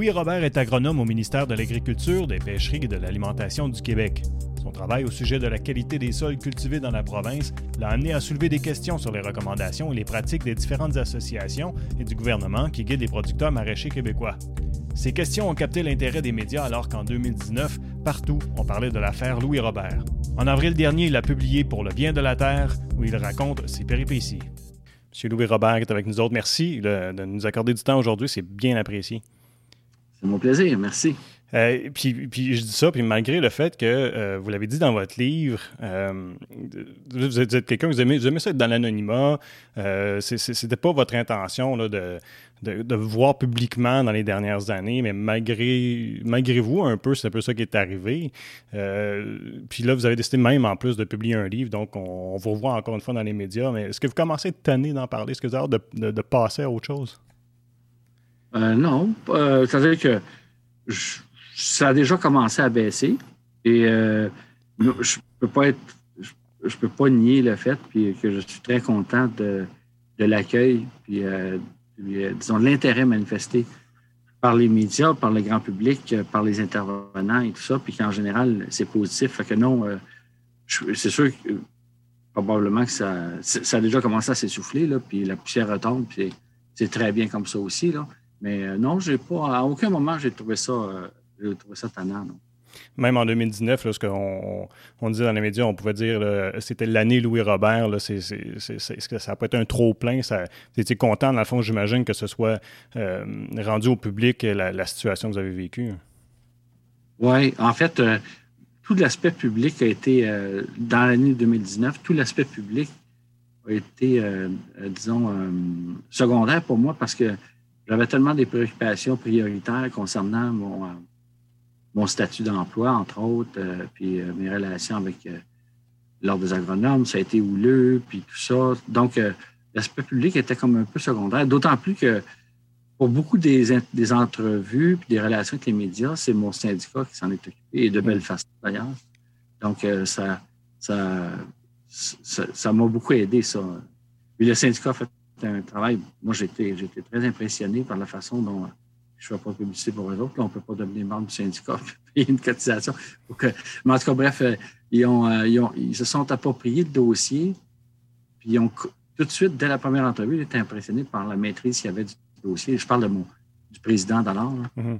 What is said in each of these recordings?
Louis Robert est agronome au ministère de l'Agriculture, des Pêcheries et de l'Alimentation du Québec. Son travail au sujet de la qualité des sols cultivés dans la province l'a amené à soulever des questions sur les recommandations et les pratiques des différentes associations et du gouvernement qui guident les producteurs maraîchers québécois. Ces questions ont capté l'intérêt des médias alors qu'en 2019, partout, on parlait de l'affaire Louis Robert. En avril dernier, il a publié Pour le bien de la terre, où il raconte ses péripéties. Monsieur Louis Robert est avec nous autres. Merci de, nous accorder du temps aujourd'hui, c'est bien apprécié. C'est mon plaisir, merci. Euh, puis, puis, je dis ça, puis malgré le fait que euh, vous l'avez dit dans votre livre, euh, vous êtes, quelqu'un, vous aimez, vous aimez ça être dans l'anonymat. C'était pas votre intention là, de, de, voir publiquement dans les dernières années, mais malgré, malgré vous, un peu, c'est un peu ça qui est arrivé. Puis là, vous avez décidé même en plus de publier un livre, donc on, vous revoit encore une fois dans les médias. Mais est-ce que vous commencez à tanné d'en parler? Est-ce que vous avez de, de passer à autre chose? Euh, non. Euh, C'est-à-dire que ça a déjà commencé à baisser. Et euh, je peux pas être. Je, peux pas nier le fait puis que je suis très content de, l'accueil, puis, euh, disons, de l'intérêt manifesté par les médias, par le grand public, par les intervenants et tout ça, puis qu'en général, c'est positif. Fait non, c'est sûr que probablement que ça, ça a déjà commencé à s'essouffler, puis la poussière retombe, puis c'est très bien comme ça aussi. Là. Mais euh, non, j'ai pas, à aucun moment, j'ai trouvé ça, euh, j'ai trouvé ça tannant. Non. Même en 2019, lorsqu'on on disait dans les médias, on pouvait dire que c'était l'année Louis Robert. Là, c'est, c'est, c'est, c'est, ça n'a pas été un trop-plein. Étiez content, dans le fond, j'imagine, que ce soit euh, rendu au public la, la, situation que vous avez vécue. Oui, en fait, euh, tout l'aspect public a été, euh, dans l'année 2019, tout l'aspect public a été, disons, secondaire pour moi parce que j'avais tellement des préoccupations prioritaires concernant mon, mon statut d'emploi, entre autres, euh, puis euh, mes relations avec euh, l'Ordre des agronomes, ça a été houleux, puis tout ça. Donc, l'aspect public était comme un peu secondaire, d'autant plus que pour beaucoup des, des entrevues puis des relations avec les médias, c'est mon syndicat qui s'en est occupé, et de belle façon d'ailleurs. Donc, ça ça ça, m'a beaucoup aidé, ça. Puis le syndicat fait un travail. Moi, j'étais, j'étais très impressionné par la façon dont je ne fais pas publicité pour eux autres. Là, on ne peut pas devenir membre du syndicat et payer une cotisation. Que, mais en tout cas, bref, ils, ont, ils, ont, ils, se sont appropriés le dossier. Puis ils ont tout de suite, dès la première entrevue, ils étaient impressionnés par la maîtrise qu'il y avait du dossier. Je parle de mon, du président d'alors, mm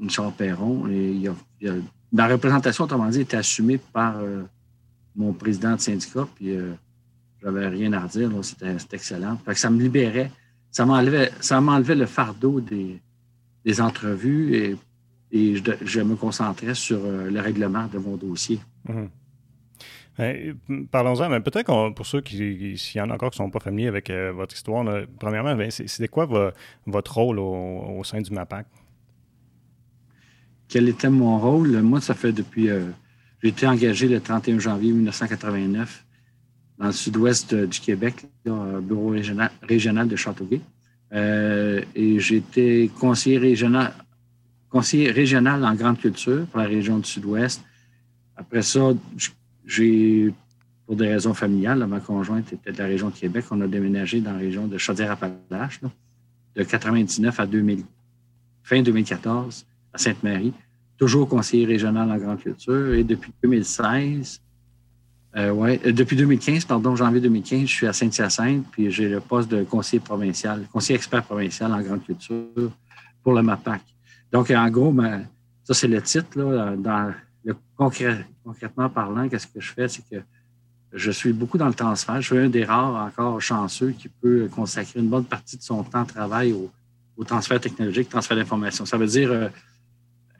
-hmm. Charles Perron. Et il a, il a, la représentation, autrement dit, était assumée par euh, mon président de syndicat. Puis euh, j'avais rien à redire. C'était excellent. Fait que ça me libérait. Ça m'enlevait, ça m'enlevait le fardeau des, des entrevues et, et je, je, me concentrais sur euh, le règlement de mon dossier. Mmh. Ben, Parlons-en, mais peut-être pour ceux qui, s'il y en a encore qui ne sont pas familiers avec euh, votre histoire, là, premièrement, c'était quoi vo, votre rôle au, au, sein du MAPAC? Quel était mon rôle? Moi, ça fait depuis. Euh, j'ai été engagé le 31 janvier 1989 dans le sud-ouest du Québec, là, bureau régional, régional de Châteauguay. Euh, et j'étais conseiller régional, conseiller régional en grande culture pour la région du sud-ouest. Après ça, j'ai, pour des raisons familiales, là, ma conjointe était de la région de Québec. On a déménagé dans la région de Chaudière-Appalaches, de 99 à 2000, fin 2014 à Sainte-Marie. Toujours conseiller régional en grande culture. Et depuis 2016, euh, ouais, depuis 2015, pardon, janvier 2015, je suis à Saint-Hyacinthe, puis j'ai le poste de conseiller provincial, conseiller expert provincial en grande culture pour le MAPAC. Donc, en gros, ça, c'est le titre. Là, concrètement parlant, qu'est-ce que je fais? C'est que je suis beaucoup dans le transfert. Je suis un des rares encore chanceux qui peut consacrer une bonne partie de son temps de travail au, au transfert technologique, transfert d'information. Ça veut dire euh,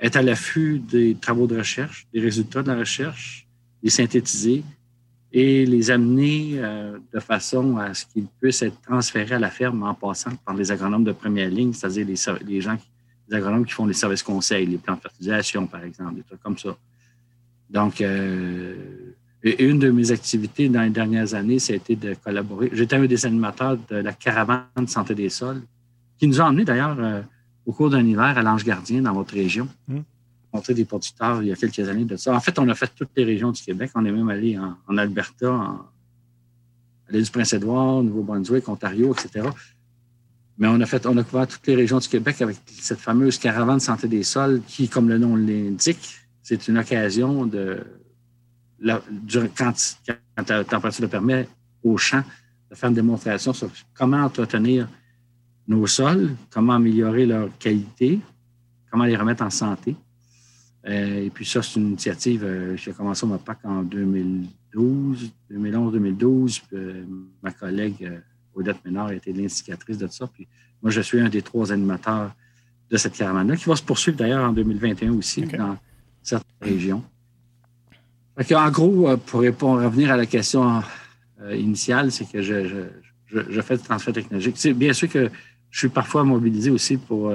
être à l'affût des travaux de recherche, des résultats de la recherche, les synthétiser, et les amener euh, de façon à ce qu'ils puissent être transférés à la ferme en passant par les agronomes de première ligne, c'est-à-dire les, gens, les agronomes qui font les services conseils, les plans de fertilisation, par exemple, des trucs comme ça. Donc, euh, une de mes activités dans les dernières années, ça a été de collaborer. J'étais un des animateurs de la caravane santé des sols, qui nous a emmenés d'ailleurs euh, au cours d'un hiver à l'Ange Gardien dans votre région. Mmh rencontré des producteurs il y a quelques années de ça. En fait, on a fait toutes les régions du Québec. On est même allé en, Alberta, en, à l'île du Prince-Édouard, Nouveau-Brunswick, Ontario, etc. Mais on a fait, on a couvert toutes les régions du Québec avec cette fameuse caravane santé des sols qui, comme le nom l'indique, c'est une occasion de, quand, quand la température le permet, au champ, de faire une démonstration sur comment entretenir nos sols, comment améliorer leur qualité, comment les remettre en santé. Euh, et puis ça, c'est une initiative, euh, j'ai commencé au MAPAC en 2012, 2011-2012. Euh, ma collègue Odette Ménard a été l'instigatrice de ça. Puis moi, je suis un des trois animateurs de cette caravane-là, qui va se poursuivre d'ailleurs en 2021 aussi dans certaines régions. en gros, pour, revenir à la question initiale, c'est que je, je, fais du transfert technologique. C'est bien sûr que je suis parfois mobilisé aussi pour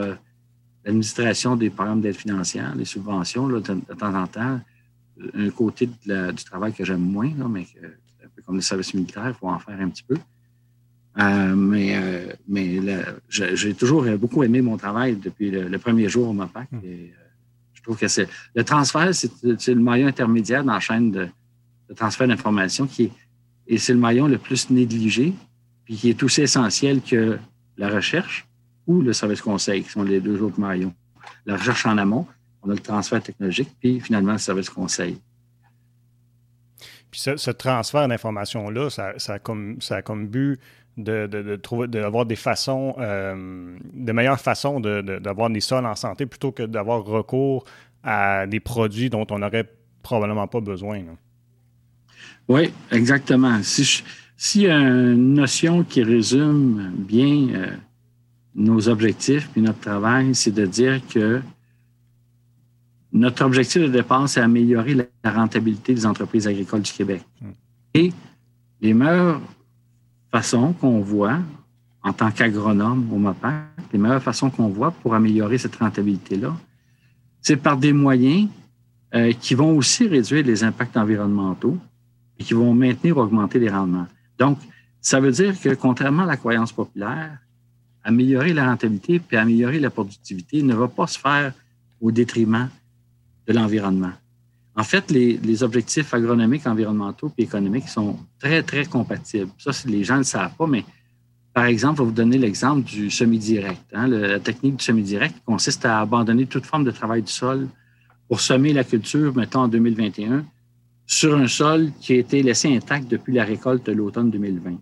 l'administration des programmes d'aide financière, les subventions, de, temps en temps. Un côté du travail que j'aime moins, mais un peu comme le service militaire, il faut en faire un petit peu. Euh, mais euh, mais j'ai toujours beaucoup aimé mon travail depuis le, premier jour au MAPAC. Hum. Et, je trouve que c'est le transfert, c'est le maillon intermédiaire dans la chaîne de, transfert d'informations qui est, et c'est le maillon le plus négligé, puis qui est aussi essentiel que la recherche ou le service conseil, qui sont les deux autres maillons. La recherche en amont, on a le transfert technologique, puis finalement le service conseil. Puis ce, transfert d'informations-là, ça, a comme, ça comme but de, trouver, d'avoir des façons, euh, de meilleures façons d'avoir des sols en santé plutôt que d'avoir recours à des produits dont on n'aurait probablement pas besoin. Oui, exactement. Si a une notion qui résume bien euh, nos objectifs et notre travail, c'est de dire que notre objectif de dépense, c'est améliorer la rentabilité des entreprises agricoles du Québec. Hmm. Et les meilleures façons qu'on voit en tant qu'agronome au MAPAC, les meilleures façons qu'on voit pour améliorer cette rentabilité-là, c'est par des moyens euh, qui vont aussi réduire les impacts environnementaux et qui vont maintenir, augmenter les rendements. Donc, ça veut dire que, contrairement à la croyance populaire, améliorer la rentabilité puis améliorer la productivité ne va pas se faire au détriment de l'environnement. En fait, les, objectifs agronomiques, environnementaux et économiques sont très, très compatibles. Ça, les gens ne le savent pas, mais par exemple, je vais vous donner l'exemple du semi-direct. Hein. La technique du semi-direct consiste à abandonner toute forme de travail du sol pour semer la culture, mettons, en 2021, sur un sol qui a été laissé intact depuis la récolte de l'automne 2020,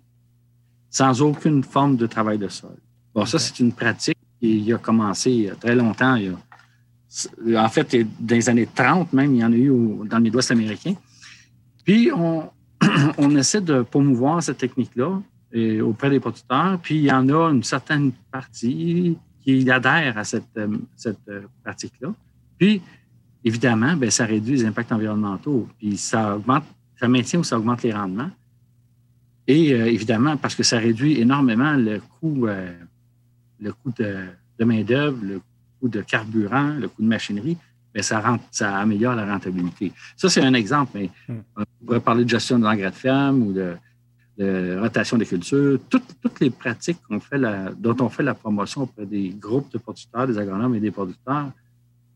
sans aucune forme de travail de sol. Bon, ça, c'est une pratique qui a commencé il y a très longtemps. en fait, dans les années 30 même, il y en a eu dans le Midwest américain. Puis, on, on essaie de promouvoir cette technique-là auprès des producteurs. Puis, il y en a une certaine partie qui adhère à cette, cette pratique-là. Puis, évidemment, bien, ça réduit les impacts environnementaux, puis ça augmente, ça maintient ou ça augmente les rendements. Et euh, évidemment, parce que ça réduit énormément le coût, euh, le coût de, main-d'œuvre, le coût de carburant, le coût de machinerie, bien, ça, rend, ça améliore la rentabilité. Ça, c'est un exemple, mais hmm. on pourrait parler de gestion de l'engrais de ferme ou de, rotation des cultures, toutes, toutes les pratiques qu'on fait la, dont on fait la promotion auprès des groupes de producteurs, des agronomes et des producteurs,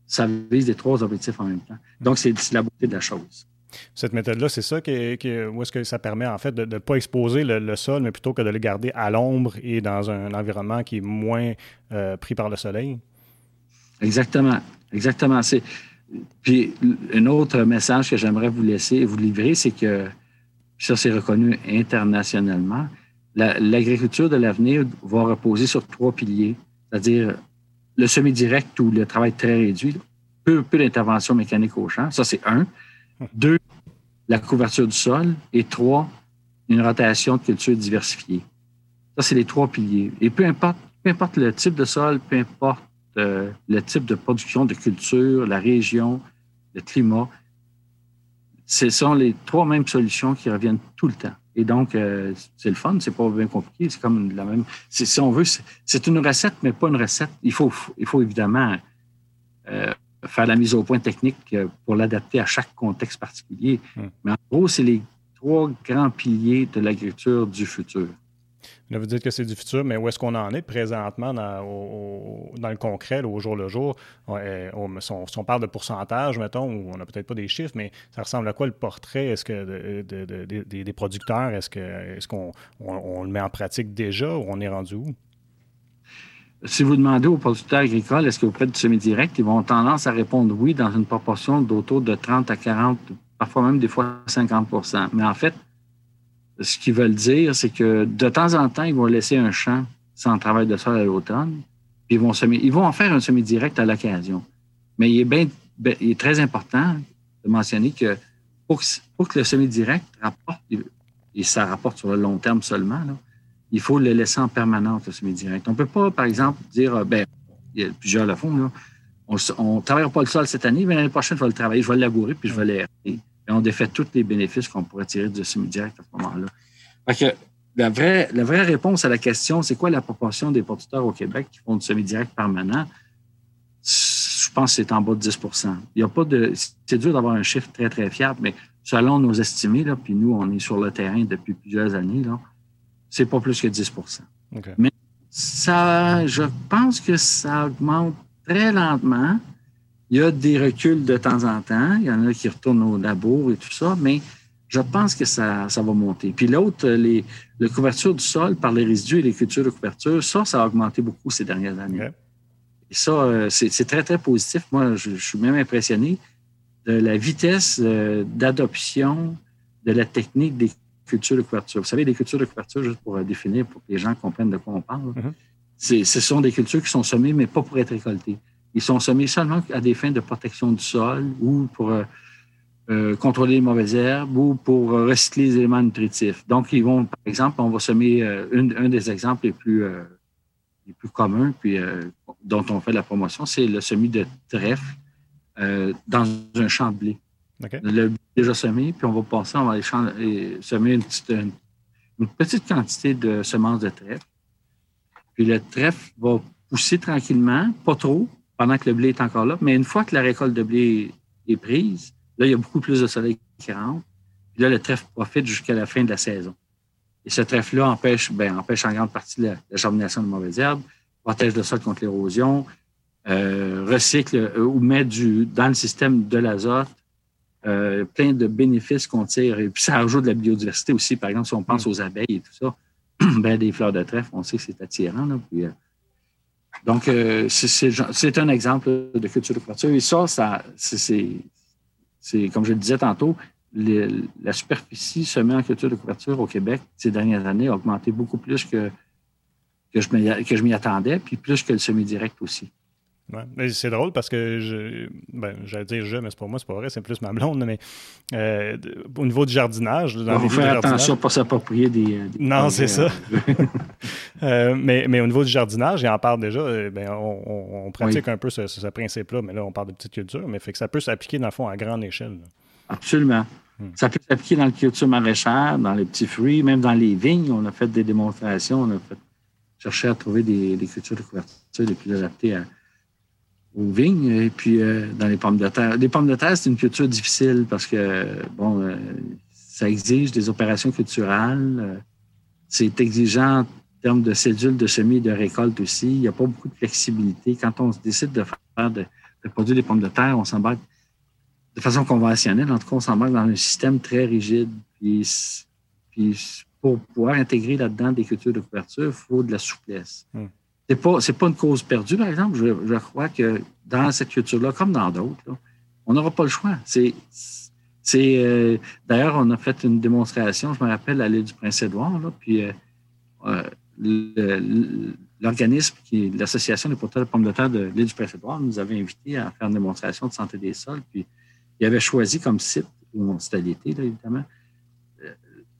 ça vise les trois objectifs en même temps. Donc, c'est la beauté de la chose. Cette méthode-là, c'est ça qui, où est-ce que ça permet en fait de ne pas exposer le, sol, mais plutôt que de le garder à l'ombre et dans un environnement qui est moins euh, pris par le soleil? Exactement. Exactement. Puis un autre message que j'aimerais vous laisser, vous livrer, c'est que ça c'est reconnu internationalement. L'agriculture de l'avenir va reposer sur trois piliers, c'est-à-dire le semi-direct ou le travail très réduit, peu, peu d'intervention mécanique au champ. Ça, c'est un. Deux, la couverture du sol. Et trois, une rotation de culture diversifiée. Ça, c'est les trois piliers. Et peu importe, peu importe le type de sol, peu importe euh, le type de production de culture, la région, le climat, ce sont les trois mêmes solutions qui reviennent tout le temps. Et donc, euh, c'est le fun, c'est pas bien compliqué, c'est comme la même. Si on veut, c'est une recette, mais pas une recette. Il faut, il faut évidemment euh, faire la mise au point technique euh, pour l'adapter à chaque contexte particulier. Hmm. Mais en gros, c'est les trois grands piliers de l'agriculture du futur. Là, vous dites que c'est du futur, mais où est-ce qu'on en est présentement dans, le concret, au jour le jour? Euh, on, si, on, parle de pourcentage, mettons, on n'a peut-être pas des chiffres, mais ça ressemble à quoi le portrait? Est-ce que des producteurs? Est-ce qu'on est le met en pratique déjà ou on est rendu où? Si vous demandez aux producteurs agricoles, est-ce que vous du semi-direct, ils vont tendance à répondre oui dans une proportion d'autour de 30 à 40, parfois même des fois 50% Mais en fait, ce qu'ils veulent dire, c'est que de temps en temps, ils vont laisser un champ sans travail de sol à l'automne, puis ils vont, semer, ils vont en faire un semi-direct à l'occasion. Mais il est, bien, ben, il est très important de mentionner que pour que, le semi-direct rapporte, et ça rapporte sur le long terme seulement, il faut le laisser en permanence, le semi-direct. On ne peut pas, par exemple, dire, euh, ben, il y a plusieurs le font, on ne travaillera pas le sol cette année, mais l'année prochaine, je vais le travailler, je vais le labourer, puis je vais l'aider. Et on défait tous les bénéfices qu'on pourrait tirer du semi-direct à ce moment-là. que la vraie, la vraie réponse à la question, c'est quoi la proportion des producteurs au Québec qui font du semi-direct permanent? Je pense que c'est en bas de 10 Il y a pas de. C'est dur d'avoir un chiffre très, très fiable, mais selon nos estimés, là, puis nous, on est sur le terrain depuis plusieurs années, là, c'est pas plus que 10% Mais ça, je pense que ça augmente très lentement. Il y a des reculs de temps en temps. Il y en a qui retournent au labo et tout ça, mais je pense que ça, ça va monter. Puis l'autre, les, la couverture du sol par les résidus et les cultures de couverture, ça, ça a augmenté beaucoup ces dernières années. Et ça, euh, c'est très, très positif. Moi, je, suis même impressionné de la vitesse euh, d'adoption de la technique des cultures de couverture. Vous savez, les cultures de couverture, juste pour euh, définir, pour que les gens comprennent de quoi on parle, mm-hmm. ce sont des cultures qui sont semées, mais pas pour être récoltées. Ils sont semés seulement à des fins de protection du sol ou pour euh, contrôler les mauvaises herbes ou pour recycler les éléments nutritifs. Donc, ils vont, par exemple, on va semer euh, un des exemples les plus, les plus communs, puis dont on fait la promotion, c'est le semis de trèfle dans un champ de blé. Le déjà semé, puis on va passer, on va aller semer une petite, une, petite quantité de semences de trèfle. Puis le trèfle va pousser tranquillement, pas trop, pendant que le blé est encore là. Mais une fois que la récolte de blé est prise, là, il y a beaucoup plus de soleil qui rentre. Puis là, le trèfle profite jusqu'à la fin de la saison. Et ce trèfle-là empêche, ben, empêche en grande partie la, germination de mauvaises herbes, protège le sol contre l'érosion, euh, recycle euh, ou met du, dans le système de l'azote euh, plein de bénéfices qu'on tire. Et puis ça ajoute de la biodiversité aussi. Par exemple, si on pense mm. aux abeilles et tout ça, ben, des fleurs de trèfle, on sait que c'est attirant. Puis, donc, euh, c'est un exemple de culture de couverture. Et ça, ça c'est, comme je le disais tantôt, la superficie semée en culture de couverture au Québec ces dernières années a augmenté beaucoup plus que, que je m'y attendais, puis plus que le semi-direct aussi. C'est drôle parce que je, ben, j'allais dire je, mais c'est pour moi, c'est pas vrai, c'est plus ma blonde, mais euh, au niveau du jardinage. Dans Il faut faire attention à ne pas s'approprier des, Non, c'est ça. Euh, mais, mais au niveau du jardinage, il en parle déjà, euh, ben, on, pratique un peu ce, principe-là, mais là, on parle de petite culture, mais fait que ça peut s'appliquer, dans le fond, à grande échelle. Absolument. Hmm. Ça peut s'appliquer dans la culture maraîchère, dans les petits fruits, même dans les vignes. On a fait des démonstrations, on a fait chercher à trouver des, des cultures de couverture les plus adaptées à aux vignes et puis euh, dans les pommes de terre. Les pommes de terre, c'est une culture difficile parce que, bon, euh, ça exige des opérations culturelles. Euh, c'est exigeant en termes de cédules de semis et de récolte aussi. Il n'y a pas beaucoup de flexibilité. Quand on décide de faire de, produire des pommes de terre, on s'embarque de façon conventionnelle. En tout cas, on s'embarque dans un système très rigide. Puis, puis pour pouvoir intégrer là-dedans des cultures de couverture, il faut de la souplesse. Hmm c'est pas, pas une cause perdue, par exemple. Je, crois que dans cette culture-là, comme dans d'autres, on n'aura pas le choix. Euh, d'ailleurs, on a fait une démonstration, je me rappelle, à l'île du Prince-Édouard, puis euh, euh, l'organisme l'Association des porteurs de pommes de terre de l'île du Prince-Édouard nous avait invités à faire une démonstration de santé des sols, puis il avait choisi comme site, où c'était l'été, évidemment,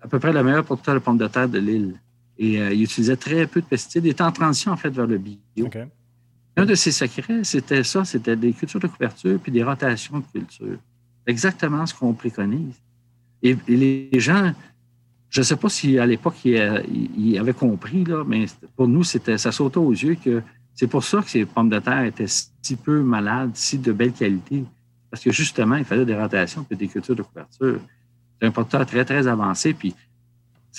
à peu près le meilleur porteur de pommes de terre de l'île. Et euh, il utilisait très peu de pesticides. Il était en transition, en fait, vers le bio. Un de ses secrets, c'était ça, c'était des cultures de couverture puis des rotations de culture. Exactement ce qu'on préconise. Et, les gens, je ne sais pas si à l'époque, ils, avaient compris, là, mais pour nous, c'était, ça sautait aux yeux que c'est pour ça que ces pommes de terre étaient si peu malades, si de belle qualité. Parce que justement, il fallait des rotations et des cultures de couverture. C'est un porteur très, très avancé. Puis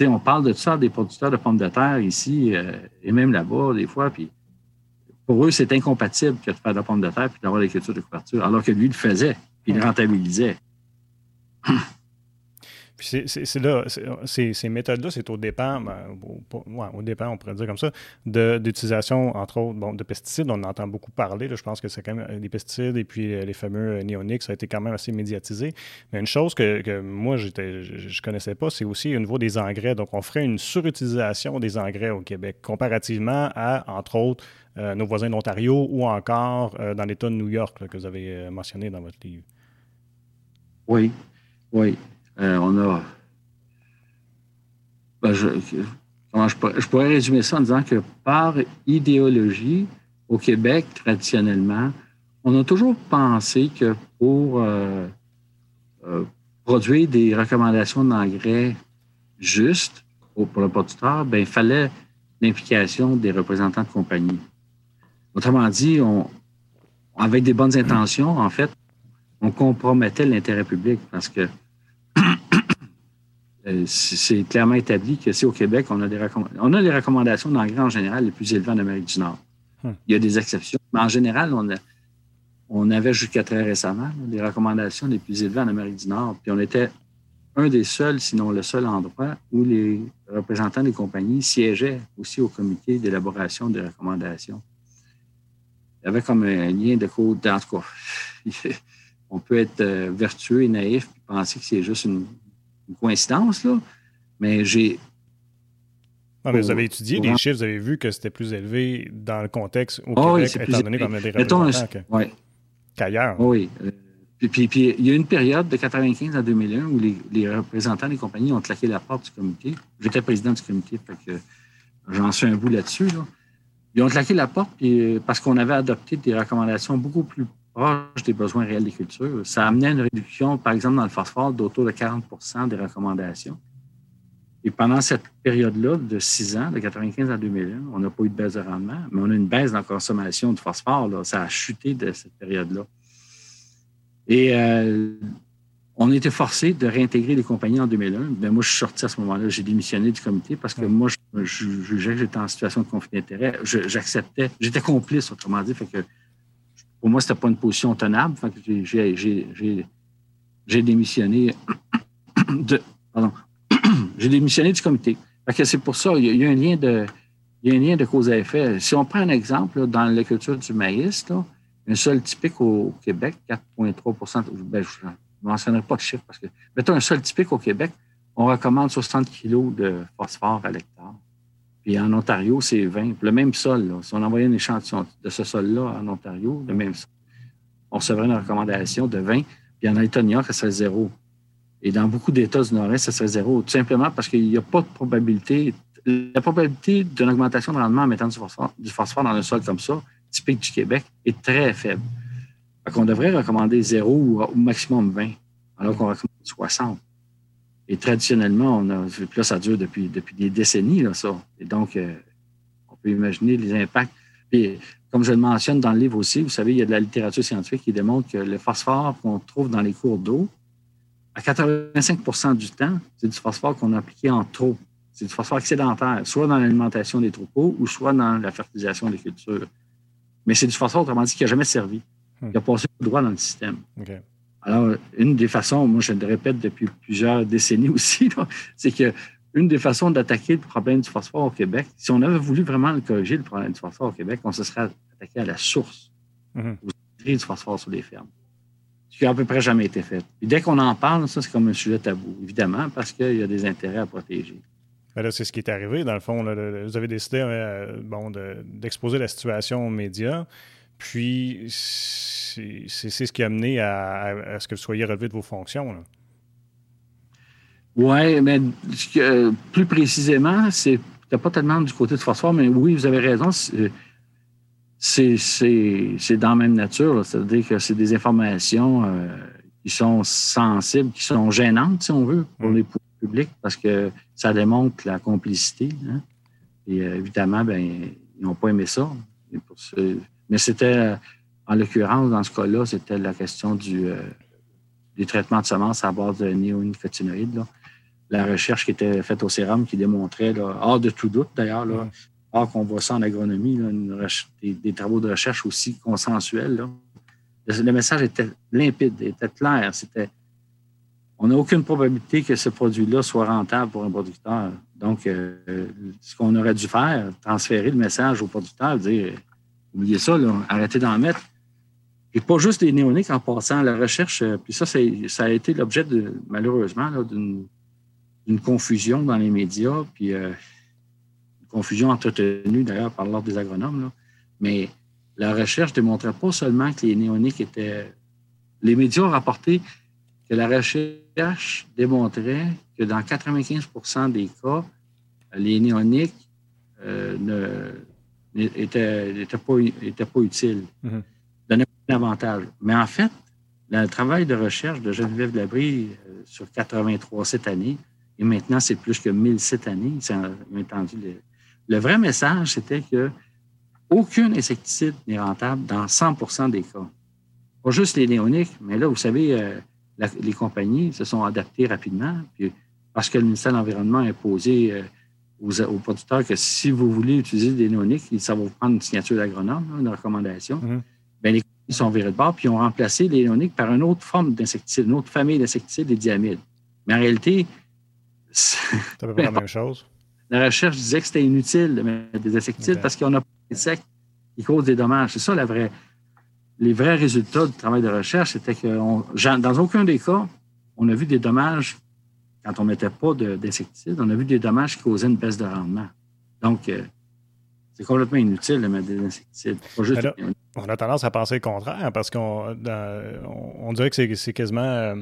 on parle de ça des producteurs de pommes de terre ici euh, et même là-bas, des fois, puis pour eux, c'est incompatible de faire de la pomme de terre puis d'avoir des cultures de couverture, alors que lui, il le faisait, puis il le rentabilisait. Puis c'est là, ces méthodes-là, c'est au départ, ben, au, on pourrait dire comme ça, d'utilisation, entre autres, bon, de pesticides. On entend beaucoup parler. je pense que c'est quand même des pesticides et puis euh, les fameux euh, néoniques, ça a été quand même assez médiatisé. Mais une chose que, moi, je ne connaissais pas, c'est aussi au niveau des engrais. Donc, on ferait une surutilisation des engrais au Québec comparativement à, entre autres, euh, nos voisins d'Ontario ou encore dans l'État de New York que vous avez mentionné dans votre livre. Oui, oui. Euh, on a. Ben, je, pourrais, résumer ça en disant que par idéologie, au Québec, traditionnellement, on a toujours pensé que pour euh, euh, produire des recommandations d'engrais justes pour le producteur, ben, il fallait l'implication des représentants de compagnie. Autrement dit, on, avec des bonnes intentions, en fait, on compromettait l'intérêt public parce que c'est clairement établi que si au Québec, on a, des on a les recommandations d'engrais en général les plus élevées en Amérique du Nord. Hmm. Il y a des exceptions, mais en général, on, on avait jusqu'à très récemment les recommandations les plus élevées en Amérique du Nord. Puis on était un des seuls, sinon le seul endroit où les représentants des compagnies siégeaient aussi au comité d'élaboration des recommandations. Il y avait comme un lien de code, en tout cas, on peut être euh, vertueux et naïf et penser que c'est juste une, coïncidence, là. Mais j'ai. Non, mais vous avez étudié les chiffres, vous avez vu que c'était plus élevé dans le contexte au ah Québec, étant donné qu'on a des représentants qu'ailleurs. Oui. Euh, puis, puis, il y a une période de 1995 à 2001 où les, représentants des compagnies ont claqué la porte du comité. J'étais président du comité, fait que j'en suis un bout là-dessus. Ils ont claqué la porte euh, parce qu'on avait adopté des recommandations beaucoup plus proche des besoins réels des cultures. Ça amenait une réduction, par exemple, dans le phosphore, d'autour de 40% des recommandations. Et pendant cette période-là, de six ans, de 1995 à 2001, on n'a pas eu de baisse de rendement, mais on a une baisse dans la consommation de phosphore. Ça a chuté de cette période-là. Et euh, on a été forcé de réintégrer les compagnies en 2001. Ben, moi, je suis sorti à ce moment-là. J'ai démissionné du comité parce que moi, je jugeais que j'étais en situation de conflit d'intérêt. J'acceptais, j'étais complice, autrement dit. Fait que pour moi, ce n'était pas une position tenable. J'ai démissionné de. Pardon. j'ai démissionné du comité. c'est pour ça, il y, a, un lien de. Il y a un lien de cause à effet. Si on prend un exemple, dans la culture du maïs, un sol typique au Québec, 4,3% ben, Je ne mentionnerai pas de chiffre parce que, mettons un sol typique au Québec, on recommande 60 kg de phosphore à l'hectare. Puis en Ontario, c'est 20. Le même sol, si on envoyait un échantillon de ce sol-là en Ontario, le même sol, on recevrait une recommandation de 20. Puis en York, ça serait zéro. Et dans beaucoup d'États du Nord-Est, ça serait zéro. Tout simplement parce qu'il n'y a pas de probabilité. La probabilité d'une augmentation de rendement en mettant du phosphore, dans un sol comme ça, typique du Québec, est très faible. Fait qu'on devrait recommander zéro ou au maximum 20, alors qu'on recommande 60. Et traditionnellement, on a, là, ça dure depuis, depuis des décennies, là, ça. Et donc, euh, on peut imaginer les impacts. Et comme je le mentionne dans le livre aussi, vous savez, il y a de la littérature scientifique qui démontre que le phosphore qu'on trouve dans les cours d'eau, à 85% du temps, c'est du phosphore qu'on a appliqué en trop. C'est du phosphore excédentaire, soit dans l'alimentation des troupeaux ou soit dans la fertilisation des cultures. Mais c'est du phosphore, autrement dit, qui n'a jamais servi. Il a passé droit dans le système. Alors, une des façons, moi je le répète depuis plusieurs décennies aussi, c'est que une des façons d'attaquer le problème du phosphore au Québec, si on avait voulu vraiment le corriger, le problème du phosphore au Québec, on se serait attaqué à la source mm du phosphore sur les fermes. Ce qui n'a à peu près jamais été fait. Et dès qu'on en parle, ça, c'est comme un sujet tabou, évidemment, parce qu'il y a des intérêts à protéger. là, c'est ce qui est arrivé. Dans le fond, vous avez décidé euh, bon, d'exposer la situation aux médias. Puis, c'est ce qui a amené à, ce que vous soyez relevé de vos fonctions. Oui, mais plus précisément, c'est pas tellement du côté de phosphore, mais oui, vous avez raison. C'est dans la même nature. C'est-à-dire que c'est des informations euh, qui sont sensibles, qui sont gênantes, si on veut, pour mm. les publics, parce que ça démontre la complicité. Hein. Et euh, évidemment, ben, ils n'ont pas aimé ça. Mais c'était, en l'occurrence, dans ce cas-là, c'était la question du, euh, du traitement de semences à base de néonicotinoïdes. La recherche qui était faite au sérum qui démontrait, hors de tout doute d'ailleurs, hors qu'on voit ça en agronomie, des, travaux de recherche aussi consensuels. Le, message était limpide, était clair. C'était on n'a aucune probabilité que ce produit-là soit rentable pour un producteur. Donc, euh, ce qu'on aurait dû faire, transférer le message au producteur, dire oubliez ça, arrêtez d'en mettre. Et pas juste les néoniques en passant la recherche. Euh, puis ça, ça a été l'objet, de, malheureusement, d'une confusion dans les médias, puis euh, une confusion entretenue d'ailleurs par l'Ordre des agronomes. Mais la recherche démontrait pas seulement que les néoniques étaient. Les médias ont rapporté que la recherche démontrait que dans 95% des cas, les néoniques euh, n'étaient pas, pas utiles. Mm-hmm avantage. Mais en fait, le travail de recherche de Geneviève Labrie euh, sur 83 cette année, et maintenant c'est plus que 1000 cette année, entendu. Le, vrai message, c'était que aucun insecticide n'est rentable dans 100% des cas. Pas juste les néoniques, mais là, vous savez, euh, les compagnies se sont adaptées rapidement, puis parce que le ministère de l'Environnement a imposé euh, aux, producteurs que si vous voulez utiliser des néoniques, ça va vous prendre une signature d'agronome, une recommandation. Mm-hmm. Bien, les ils sont virés de bord, puis ils ont remplacé les néoniques par une autre forme d'insecticide, une autre famille d'insecticides, les diamides. Mais en réalité, c'est à peu près la même chose. La recherche disait que c'était inutile de mettre des insecticides parce qu'on a pas insectes qui causent des dommages. C'est ça la vraie. Les vrais résultats du travail de recherche, c'était que dans aucun des cas, on a vu des dommages quand on ne mettait pas d'insecticides, on a vu des dommages qui causaient une baisse de rendement. Donc, euh, c'est complètement inutile de mettre des insecticides. on a tendance à penser le contraire parce qu'on on, dirait que c'est quasiment. Euh,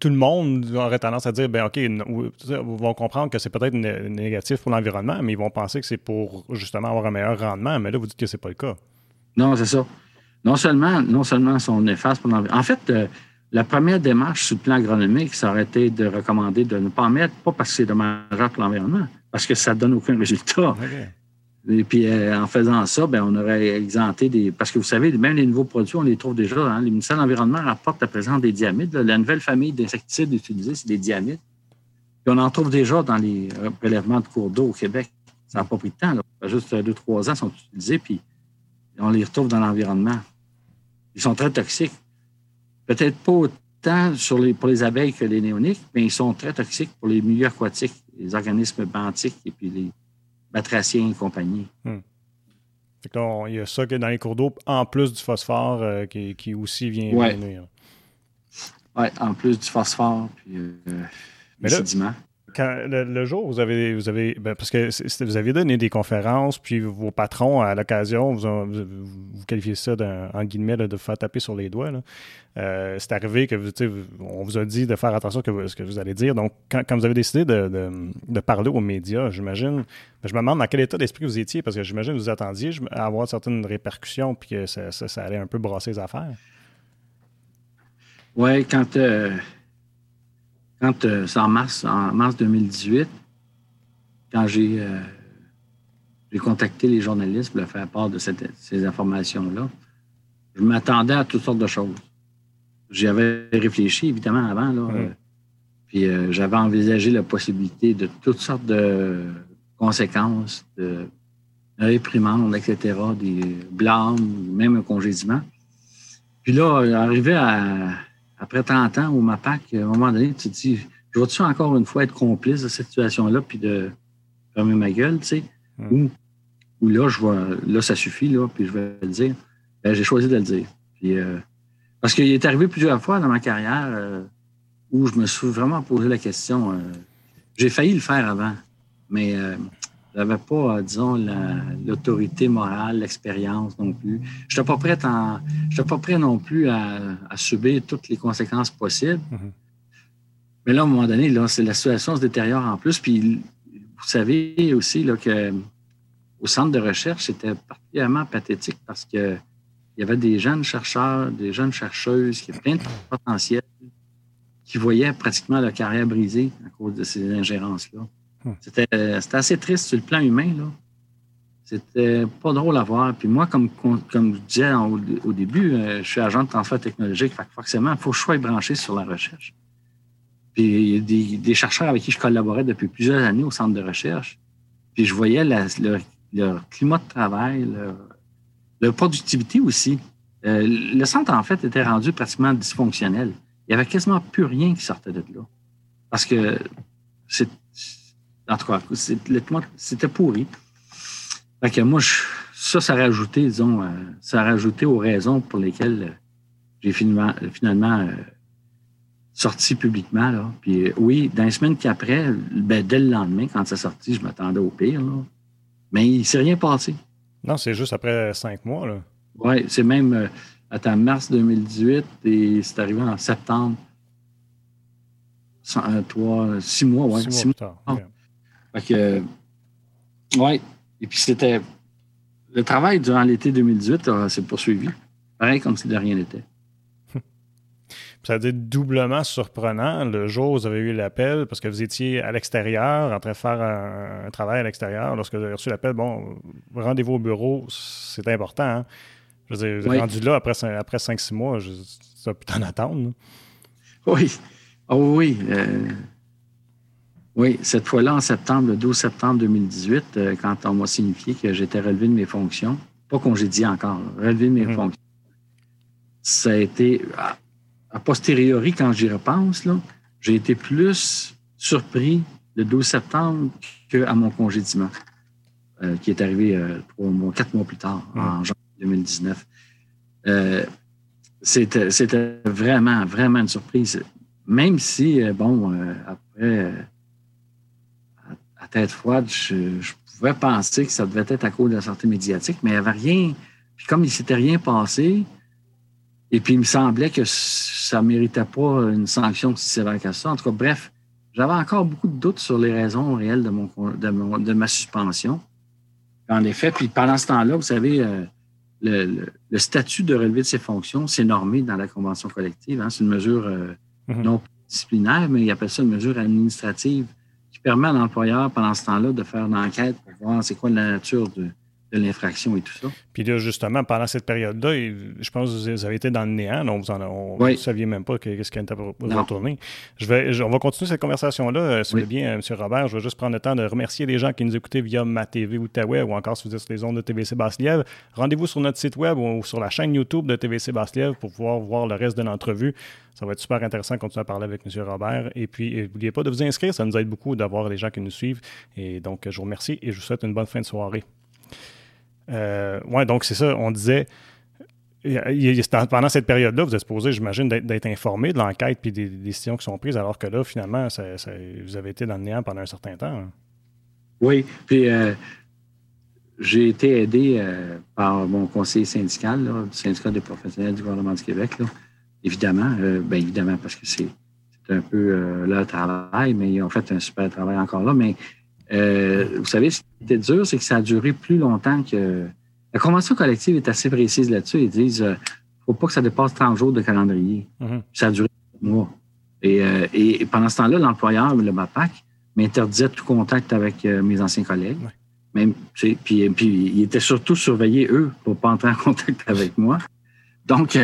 tout le monde aurait tendance à dire ben OK, ils vont comprendre que c'est peut-être négatif pour l'environnement, mais ils vont penser que c'est pour justement avoir un meilleur rendement. Mais là, vous dites que ce n'est pas le cas. Non, c'est ça. Non seulement, non seulement sont néfastes pour l'environnement. En fait, euh, la première démarche sur le plan agronomique, ça aurait été de recommander de ne pas en mettre, pas parce que c'est dommageable pour l'environnement, parce que ça ne donne aucun résultat. Et puis, euh, en faisant ça, ben, on aurait exempté des. Parce que vous savez, même les nouveaux produits, on les trouve déjà. Hein. Les ministères de l'Environnement rapportent à présent des diamides. La nouvelle famille d'insecticides utilisés, c'est des diamides. Puis on en trouve déjà dans les euh, prélèvements de cours d'eau au Québec. Ça n'a pas pris de temps. Là. Juste deux, trois ans, ils sont utilisés, puis on les retrouve dans l'environnement. Ils sont très toxiques. Peut-être pas autant sur les, pour les abeilles que les néoniques, mais ils sont très toxiques pour les milieux aquatiques, les organismes benthiques et puis les, batraciens et compagnie. Hmm. il y a ça que dans les cours d'eau, en plus du phosphore euh, qui, aussi vient ouais. Oui, en plus du phosphore, puis euh, Mais le, jour vous avez, vous avez ben, parce que vous avez donné des conférences, puis vos patrons, à l'occasion, vous, qualifiez ça en guillemets de faire taper sur les doigts. Euh, c'est arrivé que vous, on vous a dit de faire attention à ce que vous allez dire. Donc, quand, vous avez décidé de, parler aux médias, j'imagine, ben, je me demande dans quel état d'esprit vous étiez, parce que j'imagine que vous attendiez à avoir certaines répercussions, puis que ça, allait un peu brasser les affaires. Oui, quand. Euh, quand euh, c'est en mars, en mars 2018, quand euh, j'ai contacté les journalistes pour leur faire part de ces informations-là, je m'attendais à toutes sortes de choses. J'y avais réfléchi, évidemment, avant. Là, euh, puis j'avais envisagé la possibilité de toutes sortes de conséquences, de réprimandes, etc., des blâmes, même un congédiement. Puis là, arrivé à, après 30 ans au MAPAC, à un moment donné, tu te dis, je vais-tu encore une fois être complice de cette situation-là, puis de fermer ma gueule, tu sais, hmm. ou, là, je vois, là, ça suffit, là, puis je vais le dire. Ben, j'ai choisi de le dire. Puis, euh, parce qu'il est arrivé plusieurs fois dans ma carrière euh, où je me suis vraiment posé la question. Euh, j'ai failli le faire avant, mais n'avais pas, euh, disons, l'autorité morale, l'expérience non plus. Je n'étais pas prêt pas prêt non plus à, subir toutes les conséquences possibles. Mm-hmm. Mais là, à un moment donné, là, la situation se détériore en plus. Puis, vous savez aussi là, que au centre de recherche, c'était particulièrement pathétique parce que il y avait des jeunes chercheurs, des jeunes chercheuses qui avaient plein de potentiel, qui voyaient pratiquement leur carrière brisée à cause de ces ingérences-là. C'était assez triste sur le plan humain. Là. C'était pas drôle à voir. Puis moi, comme, comme je disais au, début, euh, je suis agent de transfert technologique. forcément, il faut que je sois branché sur la recherche. Puis il y a des, chercheurs avec qui je collaborais depuis plusieurs années au centre de recherche. Puis je voyais leur, climat de travail, leur, productivité aussi. Euh, le centre, en fait, était rendu pratiquement dysfonctionnel. Il n'y avait quasiment plus rien qui sortait de là. Parce que c'est. En tout cas, c'était pourri. Fait que moi, ça, ça a rajouté, disons, euh, ça a rajouté aux raisons pour lesquelles j'ai finalement, finalement euh, sorti publiquement. Là. Puis euh, oui, dans les semaines qui après, ben, dès le lendemain, quand ça sorti, je m'attendais au pire. Là. Mais il ne s'est rien passé. Non, c'est juste après cinq mois. Là. Oui, c'est même à mars 2018 et c'est arrivé en septembre. trois, six mois, ouais. Six, mois, plus tard. Fait que, ouais. Et puis c'était. Le travail durant l'été 2018 s'est poursuivi. Pareil comme si de rien n'était. Ça a été doublement surprenant le jour où vous avez eu l'appel parce que vous étiez à l'extérieur, en train de faire un, travail à l'extérieur. Lorsque vous avez reçu l'appel, bon, rendez-vous au bureau, c'est important. Hein? Je veux dire, rendu là après, après 5-6 mois, ça peut t'en attendre. Oui. Oh, oui. Euh, oui, cette fois-là, en septembre, le 12 septembre 2018, euh, quand on m'a signifié que j'étais relevé de mes fonctions, pas congédié encore, relevé de mes mhm. fonctions, ça a été, a, posteriori, quand j'y repense, j'ai été plus surpris le 12 septembre qu'à mon congédiement, euh, qui est arrivé euh, mois, quatre mois plus tard, mhm. en janvier 2019. c'était vraiment, vraiment une surprise. Même si, bon, après à tête froide, je, pouvais penser que ça devait être à cause de la santé médiatique, mais il n'y avait rien. Puis comme il ne s'était rien passé, et puis il me semblait que ça ne méritait pas une sanction si sévère que ça. En tout cas, bref, j'avais encore beaucoup de doutes sur les raisons réelles de, mon, de, ma suspension. En effet, puis pendant ce temps-là, vous savez, euh, le, statut de relevé de ses fonctions, c'est normé dans la convention collective. Hein. C'est une mesure euh, mm-hmm. non disciplinaire, mais il appelle ça une mesure administrative permet à l'employeur, pendant ce temps-là, de faire une enquête pour voir c'est quoi la nature de, de l'infraction et tout ça. Puis là, justement, pendant cette période-là, je pense que vous avez été dans le néant. Donc, vous ne saviez même pas qu'est-ce qui était retourné. Je vais, on va continuer cette conversation-là, euh, si vous bien, euh, M. Robert. Je vais juste prendre le temps de remercier les gens qui nous écoutaient via ma TV Outaouais ou encore si vous êtes sur les ondes de TVC Basse-Lièvre. Rendez-vous sur notre site web ou sur la chaîne YouTube de TVC Basse-Lièvre pour pouvoir voir le reste de l'entrevue. Ça va être super intéressant de continuer à parler avec M. Robert. Et puis, euh, n'oubliez pas de vous inscrire. Ça nous aide beaucoup d'avoir les gens qui nous suivent. Et donc, je vous remercie et je vous souhaite une bonne fin de soirée. Euh, ouais, donc c'est ça, on disait. pendant cette période-là, vous êtes supposé, j'imagine, d'être informé de l'enquête puis des, décisions qui sont prises, alors que là, finalement, vous avez été dans le néant pendant un certain temps. Hein. Oui, puis euh, j'ai été aidé euh, par mon conseiller syndical, du syndicat des professionnels du gouvernement du Québec, évidemment, bien évidemment, parce que c'est un peu leur travail, mais ils ont fait un super travail encore là, mais euh, vous savez, ce qui était dur, c'est que ça a duré plus longtemps que. La convention collective est assez précise là-dessus. Ils disent ne euh, faut pas que ça dépasse 30 jours de calendrier. Mm-hmm. Ça a duré mois. Euh, et, pendant ce temps-là, l'employeur, le MAPAC, m'interdisait tout contact avec mes anciens collègues. Même, puis, puis ils étaient surtout surveillés, eux, pour ne pas entrer en contact avec moi. Donc,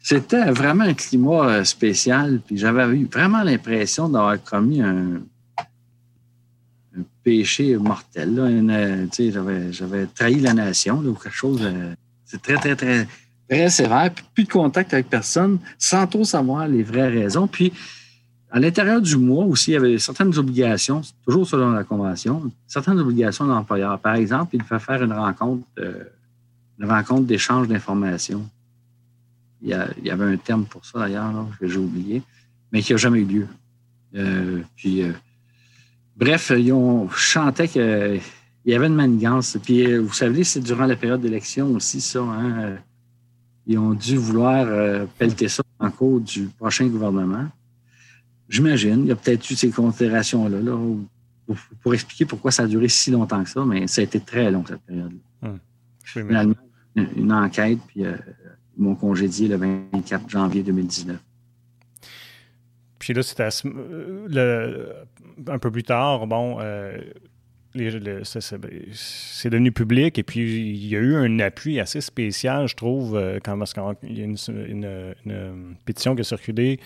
c'était vraiment un climat spécial. Puis j'avais eu vraiment l'impression d'avoir commis un, péché mortel. Euh, j'avais, trahi la nation ou quelque chose. Euh, c'est très, très, très, très sévère. plus de contact avec personne, sans trop savoir les vraies raisons. Puis, à l'intérieur du mois aussi, il y avait certaines obligations, toujours selon la Convention, certaines obligations de. Par exemple, il devait faire une rencontre, euh, une rencontre d'échange d'informations. Il y, avait un terme pour ça d'ailleurs, que j'ai oublié, mais qui n'a jamais eu lieu. puis, Bref, ils ont chanté qu'il y avait une manigance. Puis, euh, vous savez, c'est durant la période d'élection aussi, ça. Hein? Ils ont dû vouloir euh, pelleter ça en cours du prochain gouvernement. J'imagine. Il y a peut-être eu ces considérations-là là, pour, expliquer pourquoi ça a duré si longtemps que ça, mais ça a été très long, cette période-là. Hum. Finalement, une, enquête, puis euh, ils m'ont congédié le 24 janvier 2019. Puis là, c'était un peu plus tard, bon, euh, c'est devenu public et puis il y a eu un appui assez spécial, je trouve, euh, quand, parce qu'il y a une, pétition qui a circulé,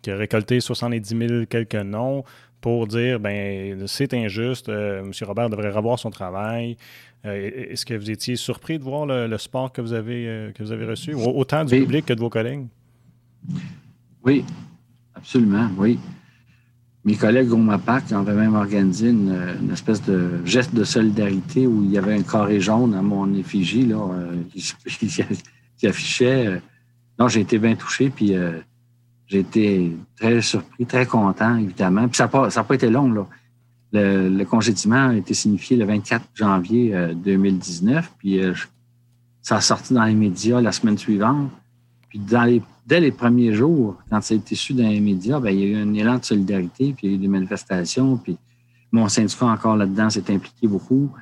qui a récolté 70 000 quelques noms pour dire ben c'est injuste, euh, M. Robert devrait revoir son travail. Est-ce que vous étiez surpris de voir le, le sport que vous avez, que vous avez reçu, autant du public que de vos collègues? Oui, absolument, oui. Mes collègues au MAPAC avaient même organisé une, espèce de geste de solidarité où il y avait un carré jaune à mon effigie là, qui, affichait. non, j'ai été bien touché, puis j'ai été très surpris, très content, évidemment. Puis ça n'a pas, été long, là. Le, le, congédiement a été signifié le 24 janvier 2019, euh, puis euh, ça a sorti dans les médias la semaine suivante. Puis dans les, dès les premiers jours, quand ça a été su dans les médias, bien, il y a eu un élan de solidarité, puis il y a eu des manifestations, puis mon syndicat encore là-dedans s'est impliqué beaucoup.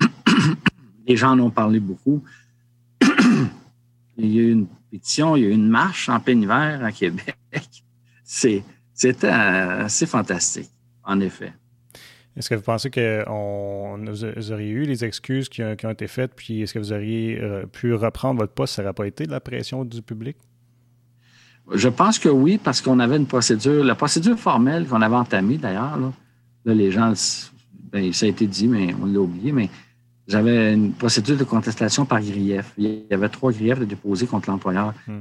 les gens en ont parlé beaucoup. il y a eu une pétition, il y a eu une marche en plein hiver à Québec. C'était assez fantastique, en effet. Est-ce que vous pensez que vous auriez eu les excuses qui ont, été faites, puis est-ce que vous auriez euh, pu reprendre votre poste, ça n'aurait pas été de la pression du public? Je pense que oui, parce qu'on avait une procédure, la procédure formelle qu'on avait entamée d'ailleurs, là, les gens, ben, ça a été dit, mais on l'a oublié, mais j'avais une procédure de contestation par grief. Il y avait trois griefs de déposer contre l'employeur. Hmm.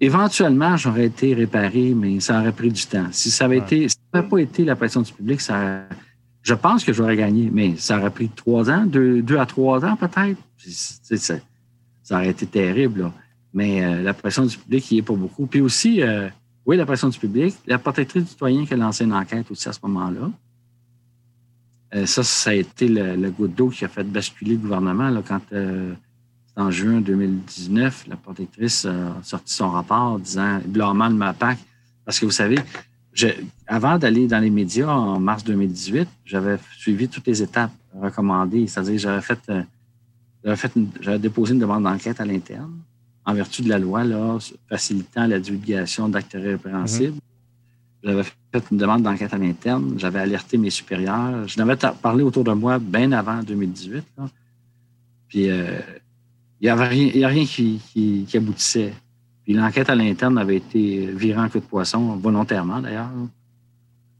Éventuellement, j'aurais été réparé, mais ça aurait pris du temps. Si ça avait été, si n'avait pas été la pression du public, ça, je pense que j'aurais gagné, mais ça aurait pris trois ans, deux, à trois ans peut-être. Ça, ça, aurait été terrible. Mais euh, la pression du public, il est pas beaucoup. Puis aussi, euh, oui, la pression du public, la protectrice du citoyen qui a lancé une enquête aussi à ce moment-là. Euh, ça, ça a été le, goutte d'eau qui a fait basculer le gouvernement là, quand en juin 2019, la protectrice a sorti son rapport disant blâmant le MAPAC. Parce que vous savez, avant d'aller dans les médias en mars 2018, j'avais suivi toutes les étapes recommandées. C'est-à-dire, j'avais fait, j'avais déposé une demande d'enquête à l'interne en vertu de la loi là, facilitant la divulgation d'actes répréhensibles. Mm-hmm. J'avais fait une demande d'enquête à l'interne. J'avais alerté mes supérieurs. Je n'avais parlé autour de moi bien avant 2018. Puis euh, il n'y avait rien, a rien qui, aboutissait. Puis l'enquête à l'interne avait été virée en queue de poisson, volontairement d'ailleurs.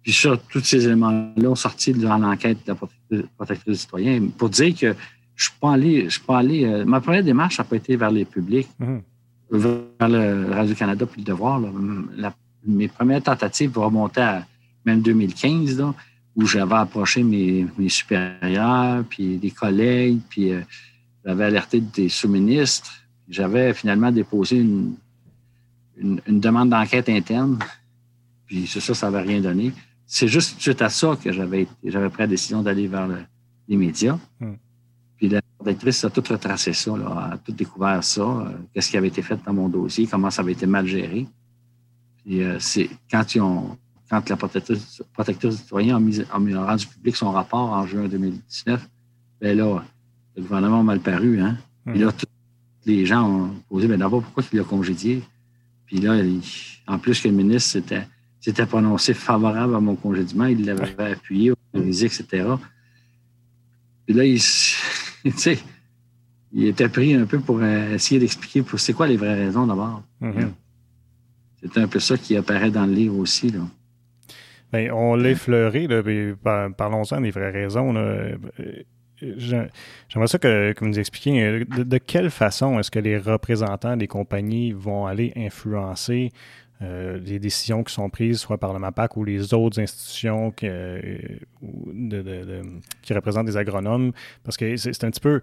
Puis ça, tous ces éléments-là ont sorti durant l'enquête de la protectrice du citoyen pour dire que je ne suis pas allé, je suis pas allé. Euh, ma première démarche n'a pas été vers les publics, mm-hmm. vers le Radio-Canada puis le Devoir. mes premières tentatives remontaient à même 2015, où j'avais approché mes, supérieurs, puis des collègues, puis euh, j'avais alerté des sous-ministres. J'avais finalement déposé une, une, demande d'enquête interne. Puis c'est ça, ça n'avait rien donné. C'est juste suite à ça que j'avais pris la décision d'aller vers les médias. Hmm. Puis la directrice a tout retracé ça, là, a tout découvert ça, euh, qu'est-ce qui avait été fait dans mon dossier, comment ça avait été mal géré. Puis euh, c'est quand ils ont quand la protectrice, protectrice du citoyen a, mis, a rendu public son rapport en juin 2019, ben là, le gouvernement a mal paru. Hein? Puis là, tous les gens ont posé, mais d'abord, pourquoi il l'a congédié? Puis là, en plus que le ministre s'était prononcé favorable à mon congédiement, il l'avait appuyé, autorisé, etc. Puis là, il, il était pris un peu pour euh, essayer d'expliquer c'est quoi les vraies raisons d'abord. Mm-hmm. C'est un peu ça qui apparaît dans le livre aussi. Là. Bien, on l'a effleuré, parlons-en des vraies raisons. J'aimerais ça que, vous nous expliquiez euh, de, quelle façon est-ce que les représentants des compagnies vont aller influencer euh, les décisions qui sont prises, soit par le MAPAC ou les autres institutions qui, euh, qui représentent des agronomes. Parce que c'est un petit peu.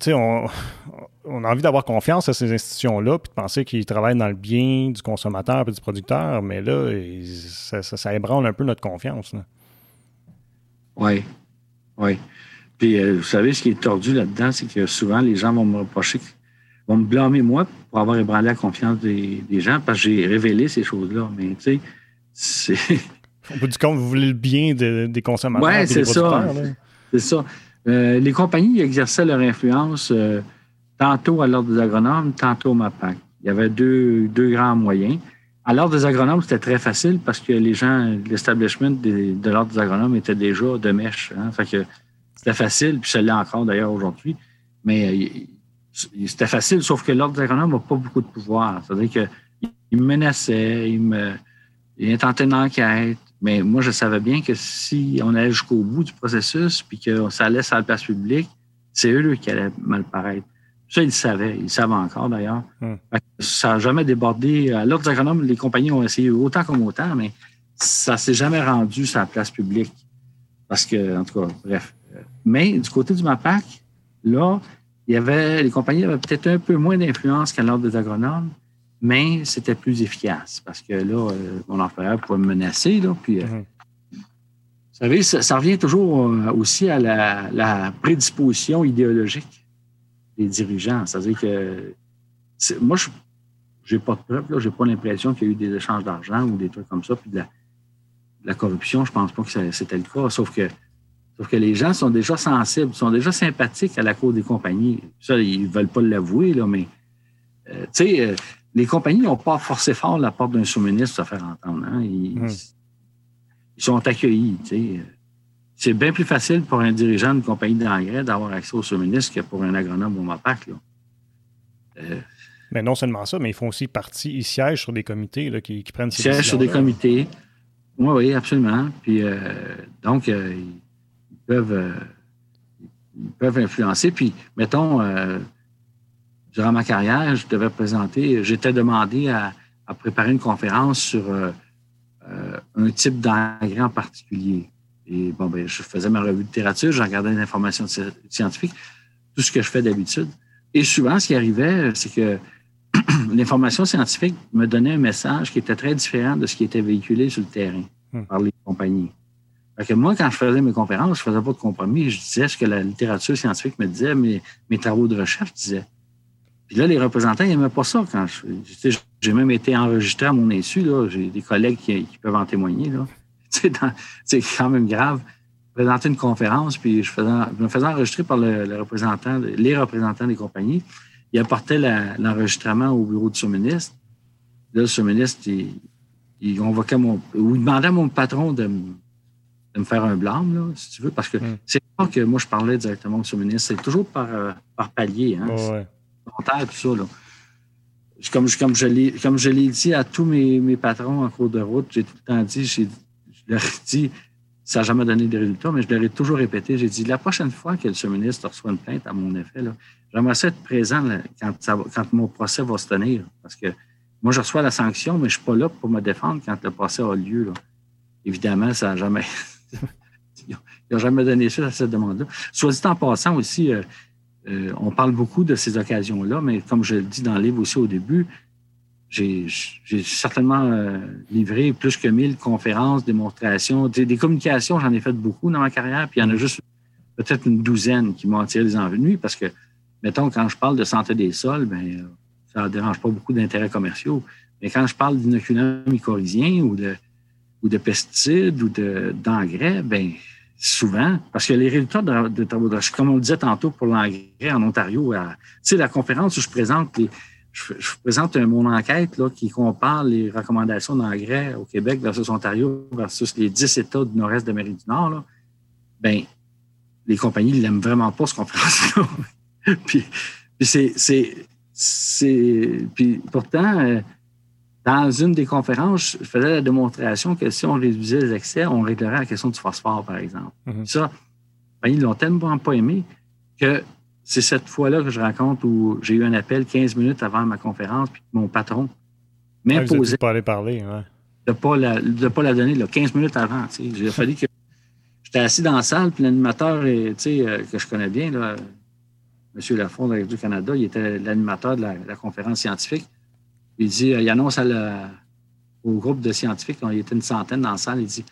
Tu sais, on, a envie d'avoir confiance à ces institutions-là, puis de penser qu'ils travaillent dans le bien du consommateur et du producteur, mais là, ça, ça, ébranle un peu notre confiance. Oui, oui. Puis, euh, vous savez, ce qui est tordu là-dedans, c'est que souvent, les gens vont me reprocher, vont me blâmer moi pour avoir ébranlé la confiance des, gens parce que j'ai révélé ces choses-là. Mais, tu sais, c'est. Au bout du compte, vous voulez le bien des consommateurs. Oui, c'est ça. C'est ça. Euh, les compagnies exerçaient leur influence euh, tantôt à l'ordre des agronomes, tantôt au MAPAC. Il y avait deux, deux grands moyens. À l'ordre des agronomes, c'était très facile parce que les gens, l'establishment de l'ordre des agronomes était déjà de mèche. Hein. Fait que c'était facile, puis ça l'est encore d'ailleurs aujourd'hui. Mais euh, c'était facile, sauf que l'ordre agronome n'a pas beaucoup de pouvoir. C'est-à-dire qu'il me menaçait, il me il intentait une enquête. Mais moi, je savais bien que si on allait jusqu'au bout du processus, puis que ça allait sur la place publique, c'est eux qui allaient mal paraître. Ça, ils le savaient. Ils le savent encore, d'ailleurs. Hmm. Ça n'a jamais débordé. À l'ordre des agronomes, les compagnies ont essayé autant comme autant, mais ça ne s'est jamais rendu sur la place publique. Parce que, en tout cas, bref. Mais du côté du MAPAC, là, il y avait, les compagnies avaient peut-être un peu moins d'influence qu'à l'ordre des agronomes, mais c'était plus efficace parce que là, euh, mon employeur pouvait me menacer. Là, puis, euh, mhm. Vous savez, ça, revient toujours euh, aussi à la, prédisposition idéologique des dirigeants. C'est-à-dire que moi, je n'ai pas de preuve, je n'ai pas l'impression qu'il y a eu des échanges d'argent ou des trucs comme ça, puis de la, corruption, je ne pense pas que c'était le cas, sauf que Sauf que les gens sont déjà sensibles, sont déjà sympathiques à la cour des compagnies. Ça, ils ne veulent pas l'avouer, là, mais tu sais, les compagnies n'ont pas forcé fort la porte d'un sous-ministre pour se faire entendre. Hein. Hmm. Ils, sont accueillis. C'est bien plus facile pour un dirigeant d'une compagnie d'engrais d'avoir accès au sous-ministre que pour un agronome au MAPAC. Euh, mais non seulement ça, mais ils font aussi partie, ils siègent sur des comités qui, prennent ces Ils siègent sur des comités. Oui, oui, absolument. Puis, euh, donc, euh, ils, peuvent, ils peuvent influencer. Puis, mettons, durant ma carrière, je devais présenter, j'étais demandé à, préparer une conférence sur euh, euh, un type d'engrais en particulier. Et bon, ben, je faisais ma revue de littérature, je regardais l'information scientifique, tout ce que je fais d'habitude. Et souvent, ce qui arrivait, c'est que l'information scientifique me donnait un message qui était très différent de ce qui était véhiculé sur le terrain hmm. par les compagnies. Que moi, quand je faisais mes conférences, je faisais pas de compromis. Je disais ce que la littérature scientifique me disait, mes, mes travaux de recherche disaient. Puis là, les représentants, ils n'aimaient pas ça. Quand j'ai même été enregistré à mon insu. J'ai des collègues qui, peuvent en témoigner. C'est quand même grave. Présenter une conférence, puis je, me faisais enregistrer par le, représentant, les représentants des compagnies. Ils apportaient l'enregistrement au bureau du sous-ministre. Là, le sous-ministre, il, convoquait mon. ou il demandait à mon patron de, me faire un blâme, si tu veux, parce que hmm. c'est pas que moi je parlais directement au sous-ministre, c'est toujours par, euh, par palier. Hein? tout ça. Là. Comme, comme je l'ai dit à tous mes, patrons en cours de route, j'ai tout le temps dit, je leur ai dit, ça n'a jamais donné de résultats, mais je leur ai toujours répété, j'ai dit, la prochaine fois que le ministre reçoit une plainte à mon effet, j'aimerais ça être présent quand, quand mon procès va se tenir. Parce que moi, je reçois la sanction, mais je ne suis pas là pour me défendre quand le procès a lieu. Évidemment, ça n'a jamais... Il n'a jamais donné suite à cette demande-là. Soit dit en passant aussi, euh, euh, on parle beaucoup de ces occasions-là, mais comme je le dis dans le livre aussi au début, j'ai certainement euh, livré plus que 1000 conférences, démonstrations, des, communications, j'en ai fait beaucoup dans ma carrière, puis il y en a juste peut-être une douzaine qui m'ont attiré les envenus parce que, mettons, quand je parle de santé des sols, ben, ça ne dérange pas beaucoup d'intérêts commerciaux. Mais quand je parle d'inoculants mycorhiziens ou de, ou de pesticides ou d'engrais, ben souvent, parce que les résultats de, travaux de comme on le disait tantôt pour l'engrais en Ontario, tu sais, la conférence où je présente je, présente mon enquête là, qui compare les recommandations d'engrais au Québec versus Ontario versus les 10 États du nord-est de l'Amérique du Nord, là, ben, les compagnies n'aiment vraiment pas, cette conférence-là. puis, puis c'est, puis pourtant, euh, dans une des conférences, je faisais la démonstration que si on réduisait les excès, on réglerait la question du phosphore, par exemple. Mhm. Ça, ben, ils l'ont tellement pas aimé que c'est cette fois-là que je raconte où j'ai eu un appel 15 minutes avant ma conférence, puis mon patron m'imposait ah, pas aller parler, de ne pas, la, pas la donner là, 15 minutes avant. Il a fallu que j'étais assis dans la salle, puis l'animateur euh, que je connais bien, là, M. Lafont de du Canada, il était l'animateur de la conférence scientifique. Il dit, il annonce au groupe de scientifiques, il était une centaine dans la salle, il dit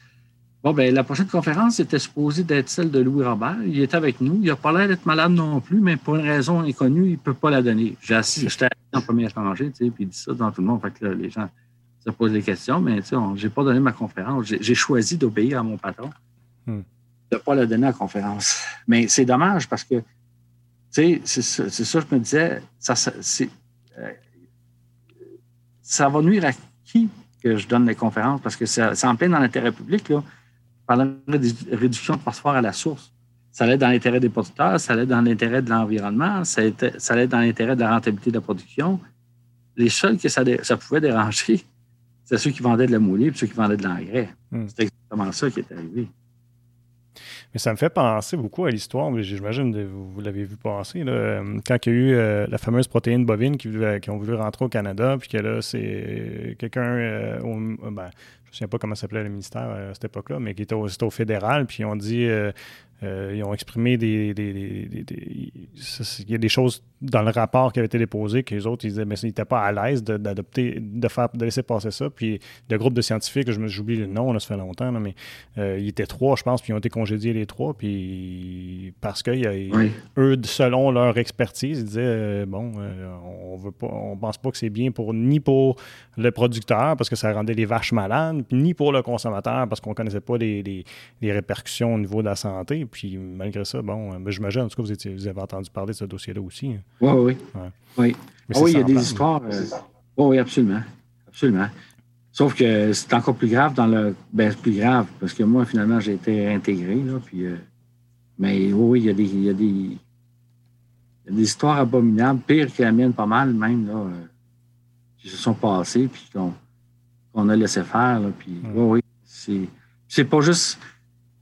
Bon, ben la prochaine conférence était supposée d'être celle de Louis Robert. Il est avec nous. Il n'a pas l'air d'être malade non plus, mais pour une raison inconnue, il ne peut pas la donner. J'étais en premier rangée, tu sais, puis il dit ça dans tout le monde. Fait que les gens se posent des questions, mais tu sais, je n'ai pas donné ma conférence. J'ai choisi d'obéir à mon patron, hmm. de ne pas la donner à la conférence. Mais c'est dommage parce que, tu sais, c'est ça, ça, je me disais, ça, c'est, euh, ça va nuire à qui que je donne les conférences? Parce que c'est en plein dans l'intérêt public, là. Parlant de réduction de phosphore à la source. Ça allait dans l'intérêt des producteurs, ça allait dans l'intérêt de l'environnement, ça, allait dans l'intérêt de la rentabilité de la production. Les seuls que ça, ça pouvait déranger, c'est ceux qui vendaient de la moulée et ceux qui vendaient de l'engrais. Hmm. C'est exactement ça qui est arrivé. Mais ça me fait penser beaucoup à l'histoire, j'imagine que vous, l'avez vu passer, là, quand il y a eu euh, la fameuse protéine bovine qui, qui, ont voulu rentrer au Canada, puis que là, c'est quelqu'un, euh, ben, je ne sais pas comment s'appelait le ministère à cette époque-là, mais qui était au, au fédéral, puis ils ont dit euh, euh, ils ont exprimé des, Il y a des choses dans le rapport qui avait été déposé que les autres ils disaient mais ils n'étaient pas à l'aise d'adopter, de, faire, de laisser passer ça. Puis le groupe de scientifiques, je me j'oublie le nom, là, ça fait longtemps, mais euh, ils étaient trois, je pense, puis ils ont été congédiés les trois. Puis parce que eux, selon leur expertise, ils disaient euh, bon, on veut pas, on pense pas que c'est bien pour ni pour le producteur parce que ça rendait les vaches malades, ni pour le consommateur parce qu'on connaissait pas les, les répercussions au niveau de la santé. Puis malgré ça, bon, euh, j'imagine, en tout cas, vous, vous, avez entendu parler de ce dossier-là aussi. Hein. Oui, oui. Oui, ah oui il y a des histoires. Euh, oui, absolument. Absolument. Sauf que c'est encore plus grave dans le. Ben, plus grave, parce que moi, finalement, j'ai été intégré, là, puis. Euh, mais oui, il y a des. Il y a des, des histoires abominables, pires que la mienne, pas mal, même, là, qui se sont passées, puis qu'on a laissé faire, là, puis. Oui, oui. C'est pas juste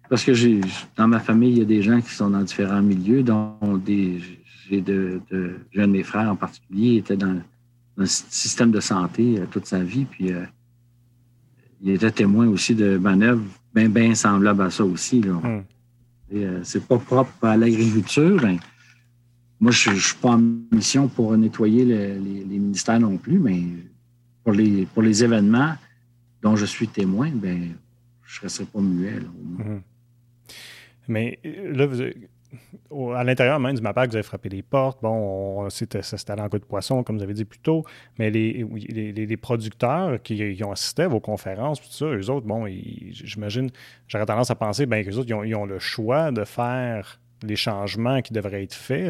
parce que j'ai, dans ma famille, il y a des gens qui sont dans différents milieux, dont des, j'ai de, de, de mes frères en particulier, était dans, un système de santé euh, toute sa vie, puis euh, il était témoin aussi de manœuvres bien, bien semblables à ça aussi. Euh, c'est pas propre à l'agriculture. Ben, moi, je ne suis pas en mission pour nettoyer les, ministères non plus, mais pour les, pour les événements dont je suis témoin, ben, je ne serais pas muet. Là, mais euh, là, vous, à l'intérieur même du MAPAC, vous avez frappé les portes. Bon, c'était, ça s'était en coup de poisson, comme vous avez dit plus tôt. Mais les, les, producteurs qui, ont assisté à vos conférences, tout ça, eux autres, bon, j'imagine, j'aurais tendance à penser ben, qu'eux autres, ils ont, le choix de faire les changements qui devraient être faits.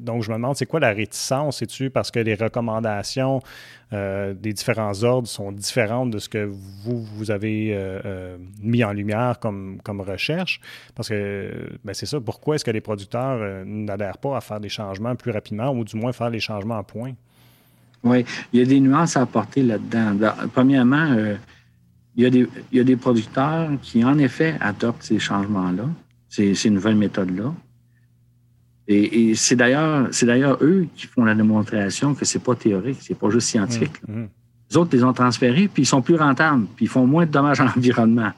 Donc, je me demande, c'est quoi la réticence? C'est-tu parce que les recommandations euh, des différents ordres sont différentes de ce que vous, vous avez euh, euh, mis en lumière comme, comme recherche? Parce que, ben c'est ça, pourquoi est-ce que les producteurs n'adhèrent pas à faire des changements plus rapidement ou du moins faire les changements en point? Oui, il y a des nuances à apporter là-dedans. Premièrement, il, y a des, il y a des producteurs qui, en effet, adoptent ces changements-là ces, nouvelles méthodes-là. Et, c'est d'ailleurs, c'est d'ailleurs eux qui font la démonstration que c'est pas théorique, c'est pas juste scientifique. Mmh, mmh. Les autres les ont transférés, puis ils sont plus rentables, puis ils font moins de dommages à l'environnement.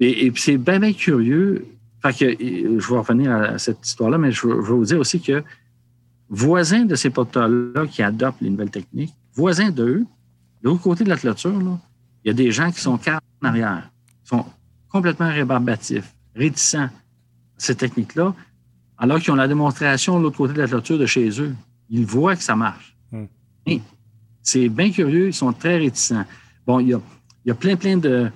Et, puis c'est bien, bien curieux. Fait que, je vais revenir à cette histoire-là, mais je, veux vous dire aussi que voisins de ces producteurs-là qui adoptent les nouvelles techniques, voisins d'eux, de l'autre côté de la clôture, il y a des gens qui sont carrément en arrière, qui sont complètement rébarbatifs réticents à ces techniques-là, alors qu'ils ont la démonstration de l'autre côté de la clôture de chez eux. Ils voient que ça marche. Hmm. C'est bien curieux, ils sont très réticents. Bon, il y a, il y a plein, plein de.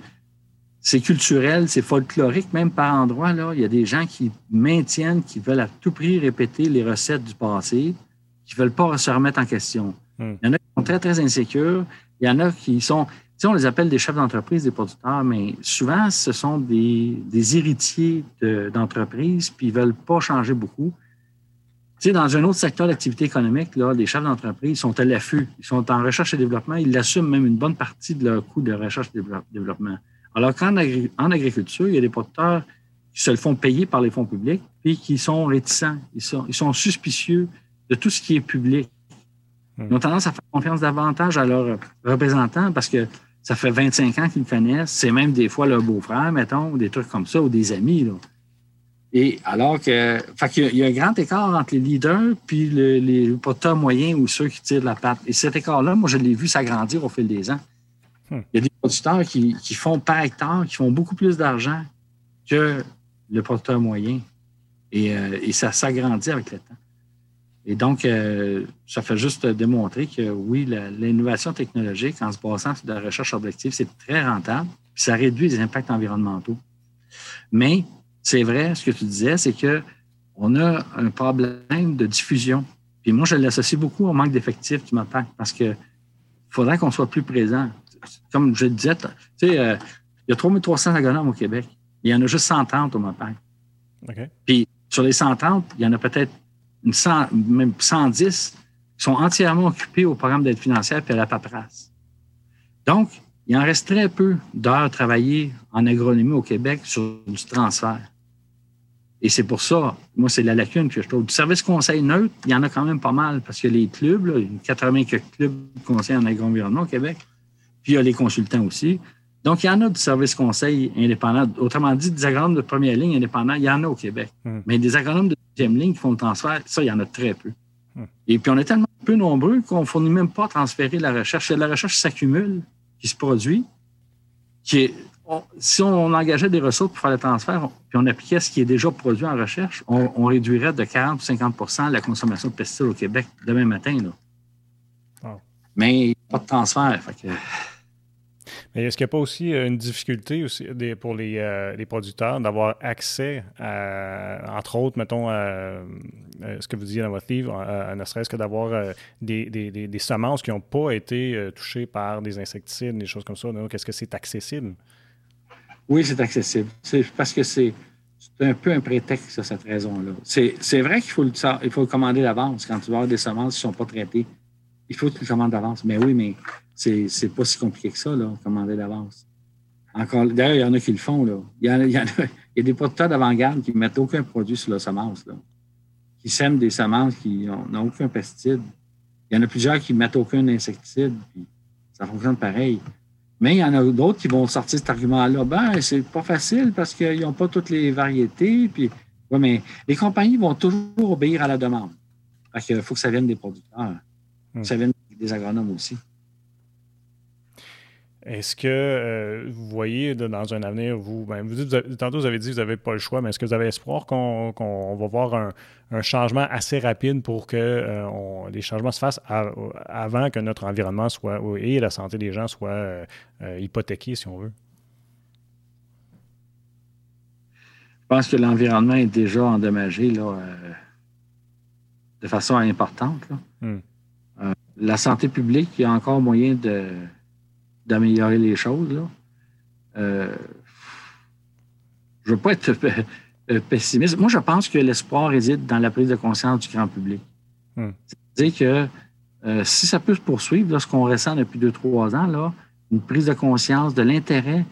C'est culturel, c'est folklorique, même par endroits. Là, il y a des gens qui maintiennent, qui veulent à tout prix répéter les recettes du passé, qui ne veulent pas se remettre en question. Hmm. Il y en a qui sont très, très insécures. Il y en a qui sont on les appelle des chefs d'entreprise, des producteurs, mais souvent, ce sont des, héritiers d'entreprises, puis ils ne veulent pas changer beaucoup. Tu sais, dans un autre secteur d'activité économique, là, les chefs d'entreprise sont à l'affût. Ils sont en recherche et développement. Ils assument même une bonne partie de leur coût de recherche et développement. Alors qu'en en agriculture, il y a des producteurs qui se le font payer par les fonds publics, puis qui sont réticents. Ils sont, ils sont suspicieux de tout ce qui est public. Ils ont tendance à faire confiance davantage à leurs représentants parce que ça fait 25 ans qu'ils connaissent. C'est même des fois leur beau-frère, mettons, des trucs comme ça, ou des amis. Là. Et alors que. Fait qu'il y a un grand écart entre les leaders puis les producteurs moyens ou ceux qui tirent la patte. Et cet écart-là, moi, je l'ai vu s'agrandir au fil des ans. Hmm. Il y a des producteurs qui, font par hectare, qui font beaucoup plus d'argent que le producteur moyen. Et, euh, et ça s'agrandit avec le temps. Et donc, euh, ça fait juste démontrer que oui, l'innovation technologique, en se basant sur de la recherche objective, c'est très rentable, puis ça réduit les impacts environnementaux. Mais c'est vrai, ce que tu disais, c'est que on a un problème de diffusion. Puis moi, je l'associe beaucoup au manque d'effectifs qui m'attaque parce que faudrait qu'on soit plus présent. Comme je le disais, tu sais, euh, il y a 3300 agronomes au Québec. Il y en a juste 130 au MAPAC. Puis sur les 130, il y en a peut-être une même 110 sont entièrement occupés au programme d'aide financière et à la paperasse. Donc, il en reste très peu d'heures travaillées en agronomie au Québec sur du transfert. Et c'est pour ça, moi, c'est la lacune que je trouve. Du service conseil neutre, il y en a quand même pas mal parce que les clubs, là, il y a 80 clubs conseils en agro-environnement au Québec. Puis il y a les consultants aussi. Donc, il y en a du service conseil indépendant. Autrement dit, des agronomes de première ligne indépendants, il y en a au Québec. Hmm. Mais des agronomes de ligne qui font le transfert, ça, il y en a très peu. Hmm. Et puis, on est tellement peu nombreux qu'on ne fournit même pas transférer la recherche. La recherche s'accumule, qui se produit, qui est, si on engageait des ressources pour faire le transfert, puis on appliquait ce qui est déjà produit en recherche, on, réduirait de 40 ou 50% la consommation de pesticides au Québec demain matin. Là. Mais il n'y a pas de transfert. Fait que, mais est-ce qu'il n'y a pas aussi euh, une difficulté pour euh, les, producteurs d'avoir accès à, entre autres, mettons, ce que vous disiez dans votre livre, ne serait-ce que d'avoir des, semences qui n'ont pas été euh, touchées par des insecticides, des choses comme ça. Donc, est-ce que c'est accessible? Oui, c'est accessible. C'est parce que c'est un peu un prétexte à cette raison-là. C'est vrai qu'il faut, le, faut commander d'avance quand tu vas avoir des semences qui ne sont pas traitées. Il faut que tu le commandes d'avance. Mais oui, mais c'est pas si compliqué que ça, là, commander d'avance. Encore, d'ailleurs, il y en a qui le font, là. Il y, a, il y, a, des producteurs d'avant-garde qui ne mettent aucun produit sur la semence, là. Qui sèment des semences qui n'ont aucun pesticide. Il y en a plusieurs qui ne mettent aucun insecticide, puis ça fonctionne pareil. Mais il y en a d'autres qui vont sortir cet argument-là. Ben, c'est pas facile parce qu'ils n'ont pas toutes les variétés. Puis, mais les compagnies vont toujours obéir à la demande. Parce qu'il faut que ça vienne des producteurs. Que ça vienne des agronomes aussi. Est-ce que euh, vous voyez dans un avenir, vous, ben, vous, tantôt vous avez dit que vous n'avez pas le choix, mais est-ce que vous avez espoir qu'on va voir un, changement assez rapide pour que euh, les changements se fassent avant que notre environnement soit et la santé des gens soit euh, hypothéquée, si on veut? Je pense que l'environnement est déjà endommagé là, de façon importante. Hmm. la santé publique, il y a encore moyen de d'améliorer les choses. Là. Euh, je ne veux pas être euh, pessimiste. Moi, je pense que l'espoir réside dans la prise de conscience du grand public. Hmm. C'est-à-dire que euh, si ça peut se poursuivre, ce qu'on ressent depuis deux, trois ans, là, une prise de conscience de l'intérêt,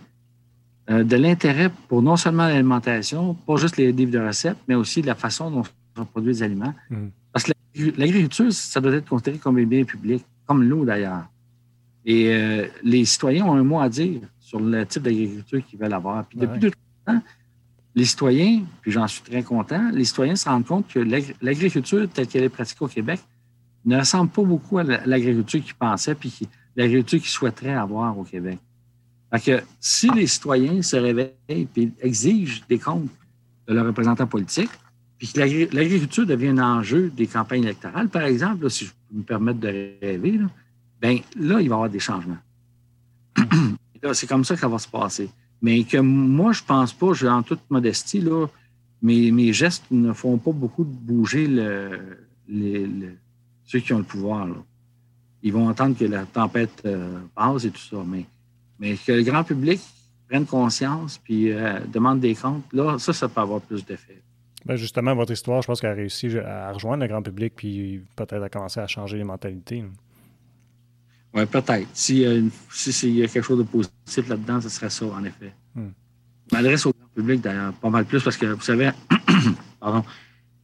de l'intérêt pour non seulement l'alimentation, pas juste les livres de recettes, mais aussi la façon dont on produit les aliments. Hmm. Parce que l'agriculture, ça doit être considéré comme un bien public, comme l'eau d'ailleurs. Et euh, les citoyens ont un mot à dire sur le type d'agriculture qu'ils veulent avoir. Puis depuis deux ans, les citoyens, puis j'en suis très content, les citoyens se rendent compte que l'agriculture telle qu'elle est pratiquée au Québec ne ressemble pas beaucoup à l'agriculture qu'ils pensaient puis l'agriculture qu'ils souhaiteraient avoir au Québec. Fait que si les citoyens se réveillent et exigent des comptes de leurs représentants politiques, puis que l'agriculture devient un enjeu des campagnes électorales, par exemple, si je peux me permettre de rêver, là, bien là, il va y avoir des changements. c'est comme ça que ça va se passer. Mais que moi, je pense pas, en toute modestie, là, mes, mes gestes ne font pas beaucoup bouger le, ceux qui ont le pouvoir. Ils vont entendre que la tempête euh, passe et tout ça, mais, mais que le grand public prenne conscience puis euh, demande des comptes, là, ça, ça peut avoir plus d'effet. Ben justement, votre histoire, je pense qu'elle a réussi à rejoindre le grand public puis peut-être à commencer à changer les mentalités. Oui, peut-être. S'il y, y, a quelque chose de positif là-dedans, ce serait ça, en effet. Je m'adresse au grand public, d'ailleurs, pas mal plus, parce que, vous savez, pardon,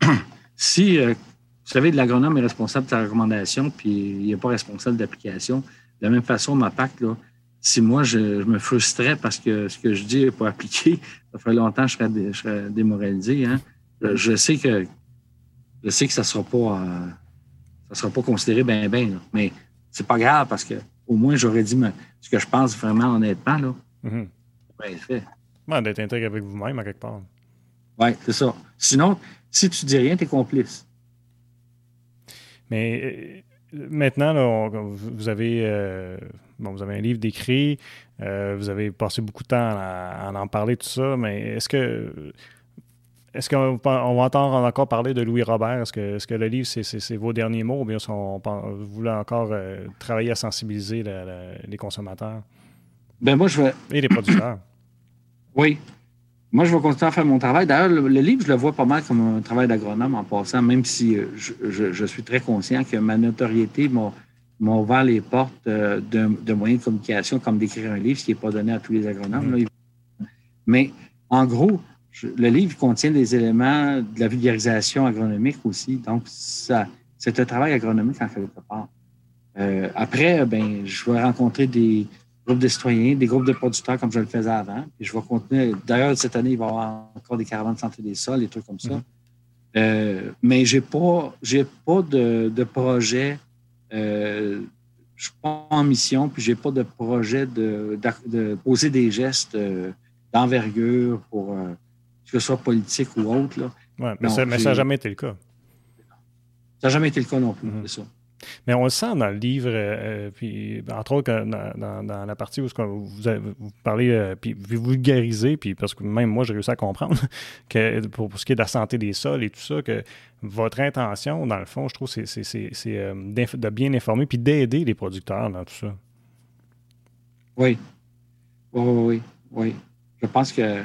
si, euh, vous savez, l'agronome est responsable de sa recommandation, puis il n'est pas responsable d'application, de la même façon, ma PAC, là, si moi, je, me frustrais parce que ce que je dis n'est pas appliqué, ça ferait longtemps que je serais, démoralisé. Hein. Je, sais que je sais que ça ne sera pas euh, ça sera pas considéré bien, bien, mais c'est pas grave parce que au moins j'aurais dit ce que je pense vraiment honnêtement. Là. Mm fait. d'être intègre avec vous-même à quelque part. Oui, c'est ça. Sinon, si tu dis rien, tu es complice. Mais euh, maintenant, là, vous, avez, euh, bon, vous avez un livre d'écrit, euh, vous avez passé beaucoup de temps à, à, en parler, tout ça, mais est-ce que est-ce qu'on va entendre encore parler de Louis Robert? Est-ce que, que, le livre, c'est vos derniers mots ou bien on, vous voulez encore euh, travailler à sensibiliser les consommateurs? Ben moi, je vais... Et les producteurs. oui. Moi, je vais continuer à faire mon travail. D'ailleurs, le, livre, je le vois pas mal comme un travail d'agronome en passant, même si euh, je, suis très conscient que ma notoriété m'a ouvert les portes euh, de, moyens de communication, comme d'écrire un livre, ce qui n'est pas donné à tous les agronomes. Mm-hmm. Mais en gros, le livre contient des éléments de la vulgarisation agronomique aussi. Donc, ça, c'est un travail agronomique en quelque part. Euh, après, ben, je vais rencontrer des groupes de citoyens, des groupes de producteurs comme je le faisais avant. Puis je vais continuer. D'ailleurs, cette année, il va y avoir encore des caravanes de santé des sols, des trucs comme ça. Mm-hmm. Euh, mais j'ai pas, j'ai pas de, de projet. Euh, je suis pas en mission, puis j'ai pas de projet de, de, poser des gestes euh, d'envergure pour que ce soit politique ou autre. Là. Ouais, mais, ça n'a jamais été le cas. Ça n'a jamais été le cas non plus, c'est ça. Mais on le sent dans le livre, euh, puis entre autres dans, la partie où vous, vous parlez, euh, puis vous vulgarisez, puis parce que même moi, j'ai réussi à comprendre que pour, ce qui est de la santé des sols et tout ça, que votre intention, dans le fond, je trouve, c'est euh, de bien informer puis d'aider les producteurs dans tout ça. Oui. Oui, oui, oui. Je pense que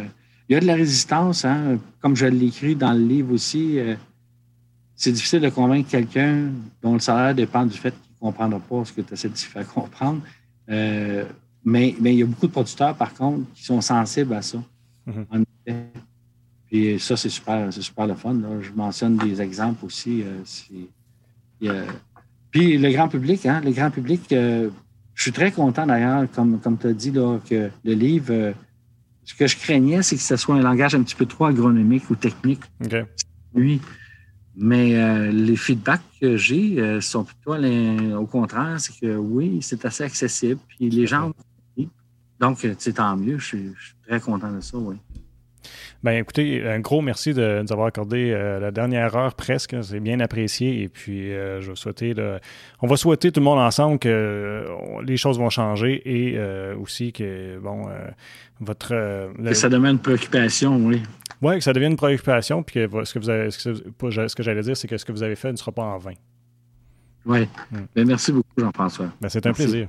il y a de la résistance, hein? comme je l'écris dans le livre aussi c'est difficile de convaincre quelqu'un dont le salaire dépend du fait qu'il ne comprendra pas ce que tu essaies de faire comprendre. Euh, mais, mais il y a beaucoup de producteurs, par contre, qui sont sensibles à ça. Mm-hmm. Puis ça, c'est super, c'est super le fun. Je mentionne des exemples aussi. Euh, puis le grand public, hein, le grand public, euh, je suis très content d'ailleurs, comme, comme tu as dit, là, que le livre, ce que je craignais, c'est que ce soit un langage un petit peu trop agronomique ou technique. Okay. Lui, mais euh, les feedbacks que j'ai euh, sont plutôt au contraire, c'est que oui, c'est assez accessible. Puis les gens donc, c'est tant mieux. Je suis, très content de ça, oui. Bien, écoutez, un gros merci de nous avoir accordé euh, la dernière heure presque. C'est bien apprécié. Et puis, je vais souhaiter, on va souhaiter tout le monde ensemble que les choses vont changer et aussi que, bon, votre. Que ça demande une préoccupation, oui. Oui, que ça devienne une préoccupation, puis que ce que vous avez, ce que, j'allais dire, c'est que ce que vous avez fait ne sera pas en vain. Oui. Hmm. Ben, merci beaucoup, Jean-François. Ben, c'est un plaisir.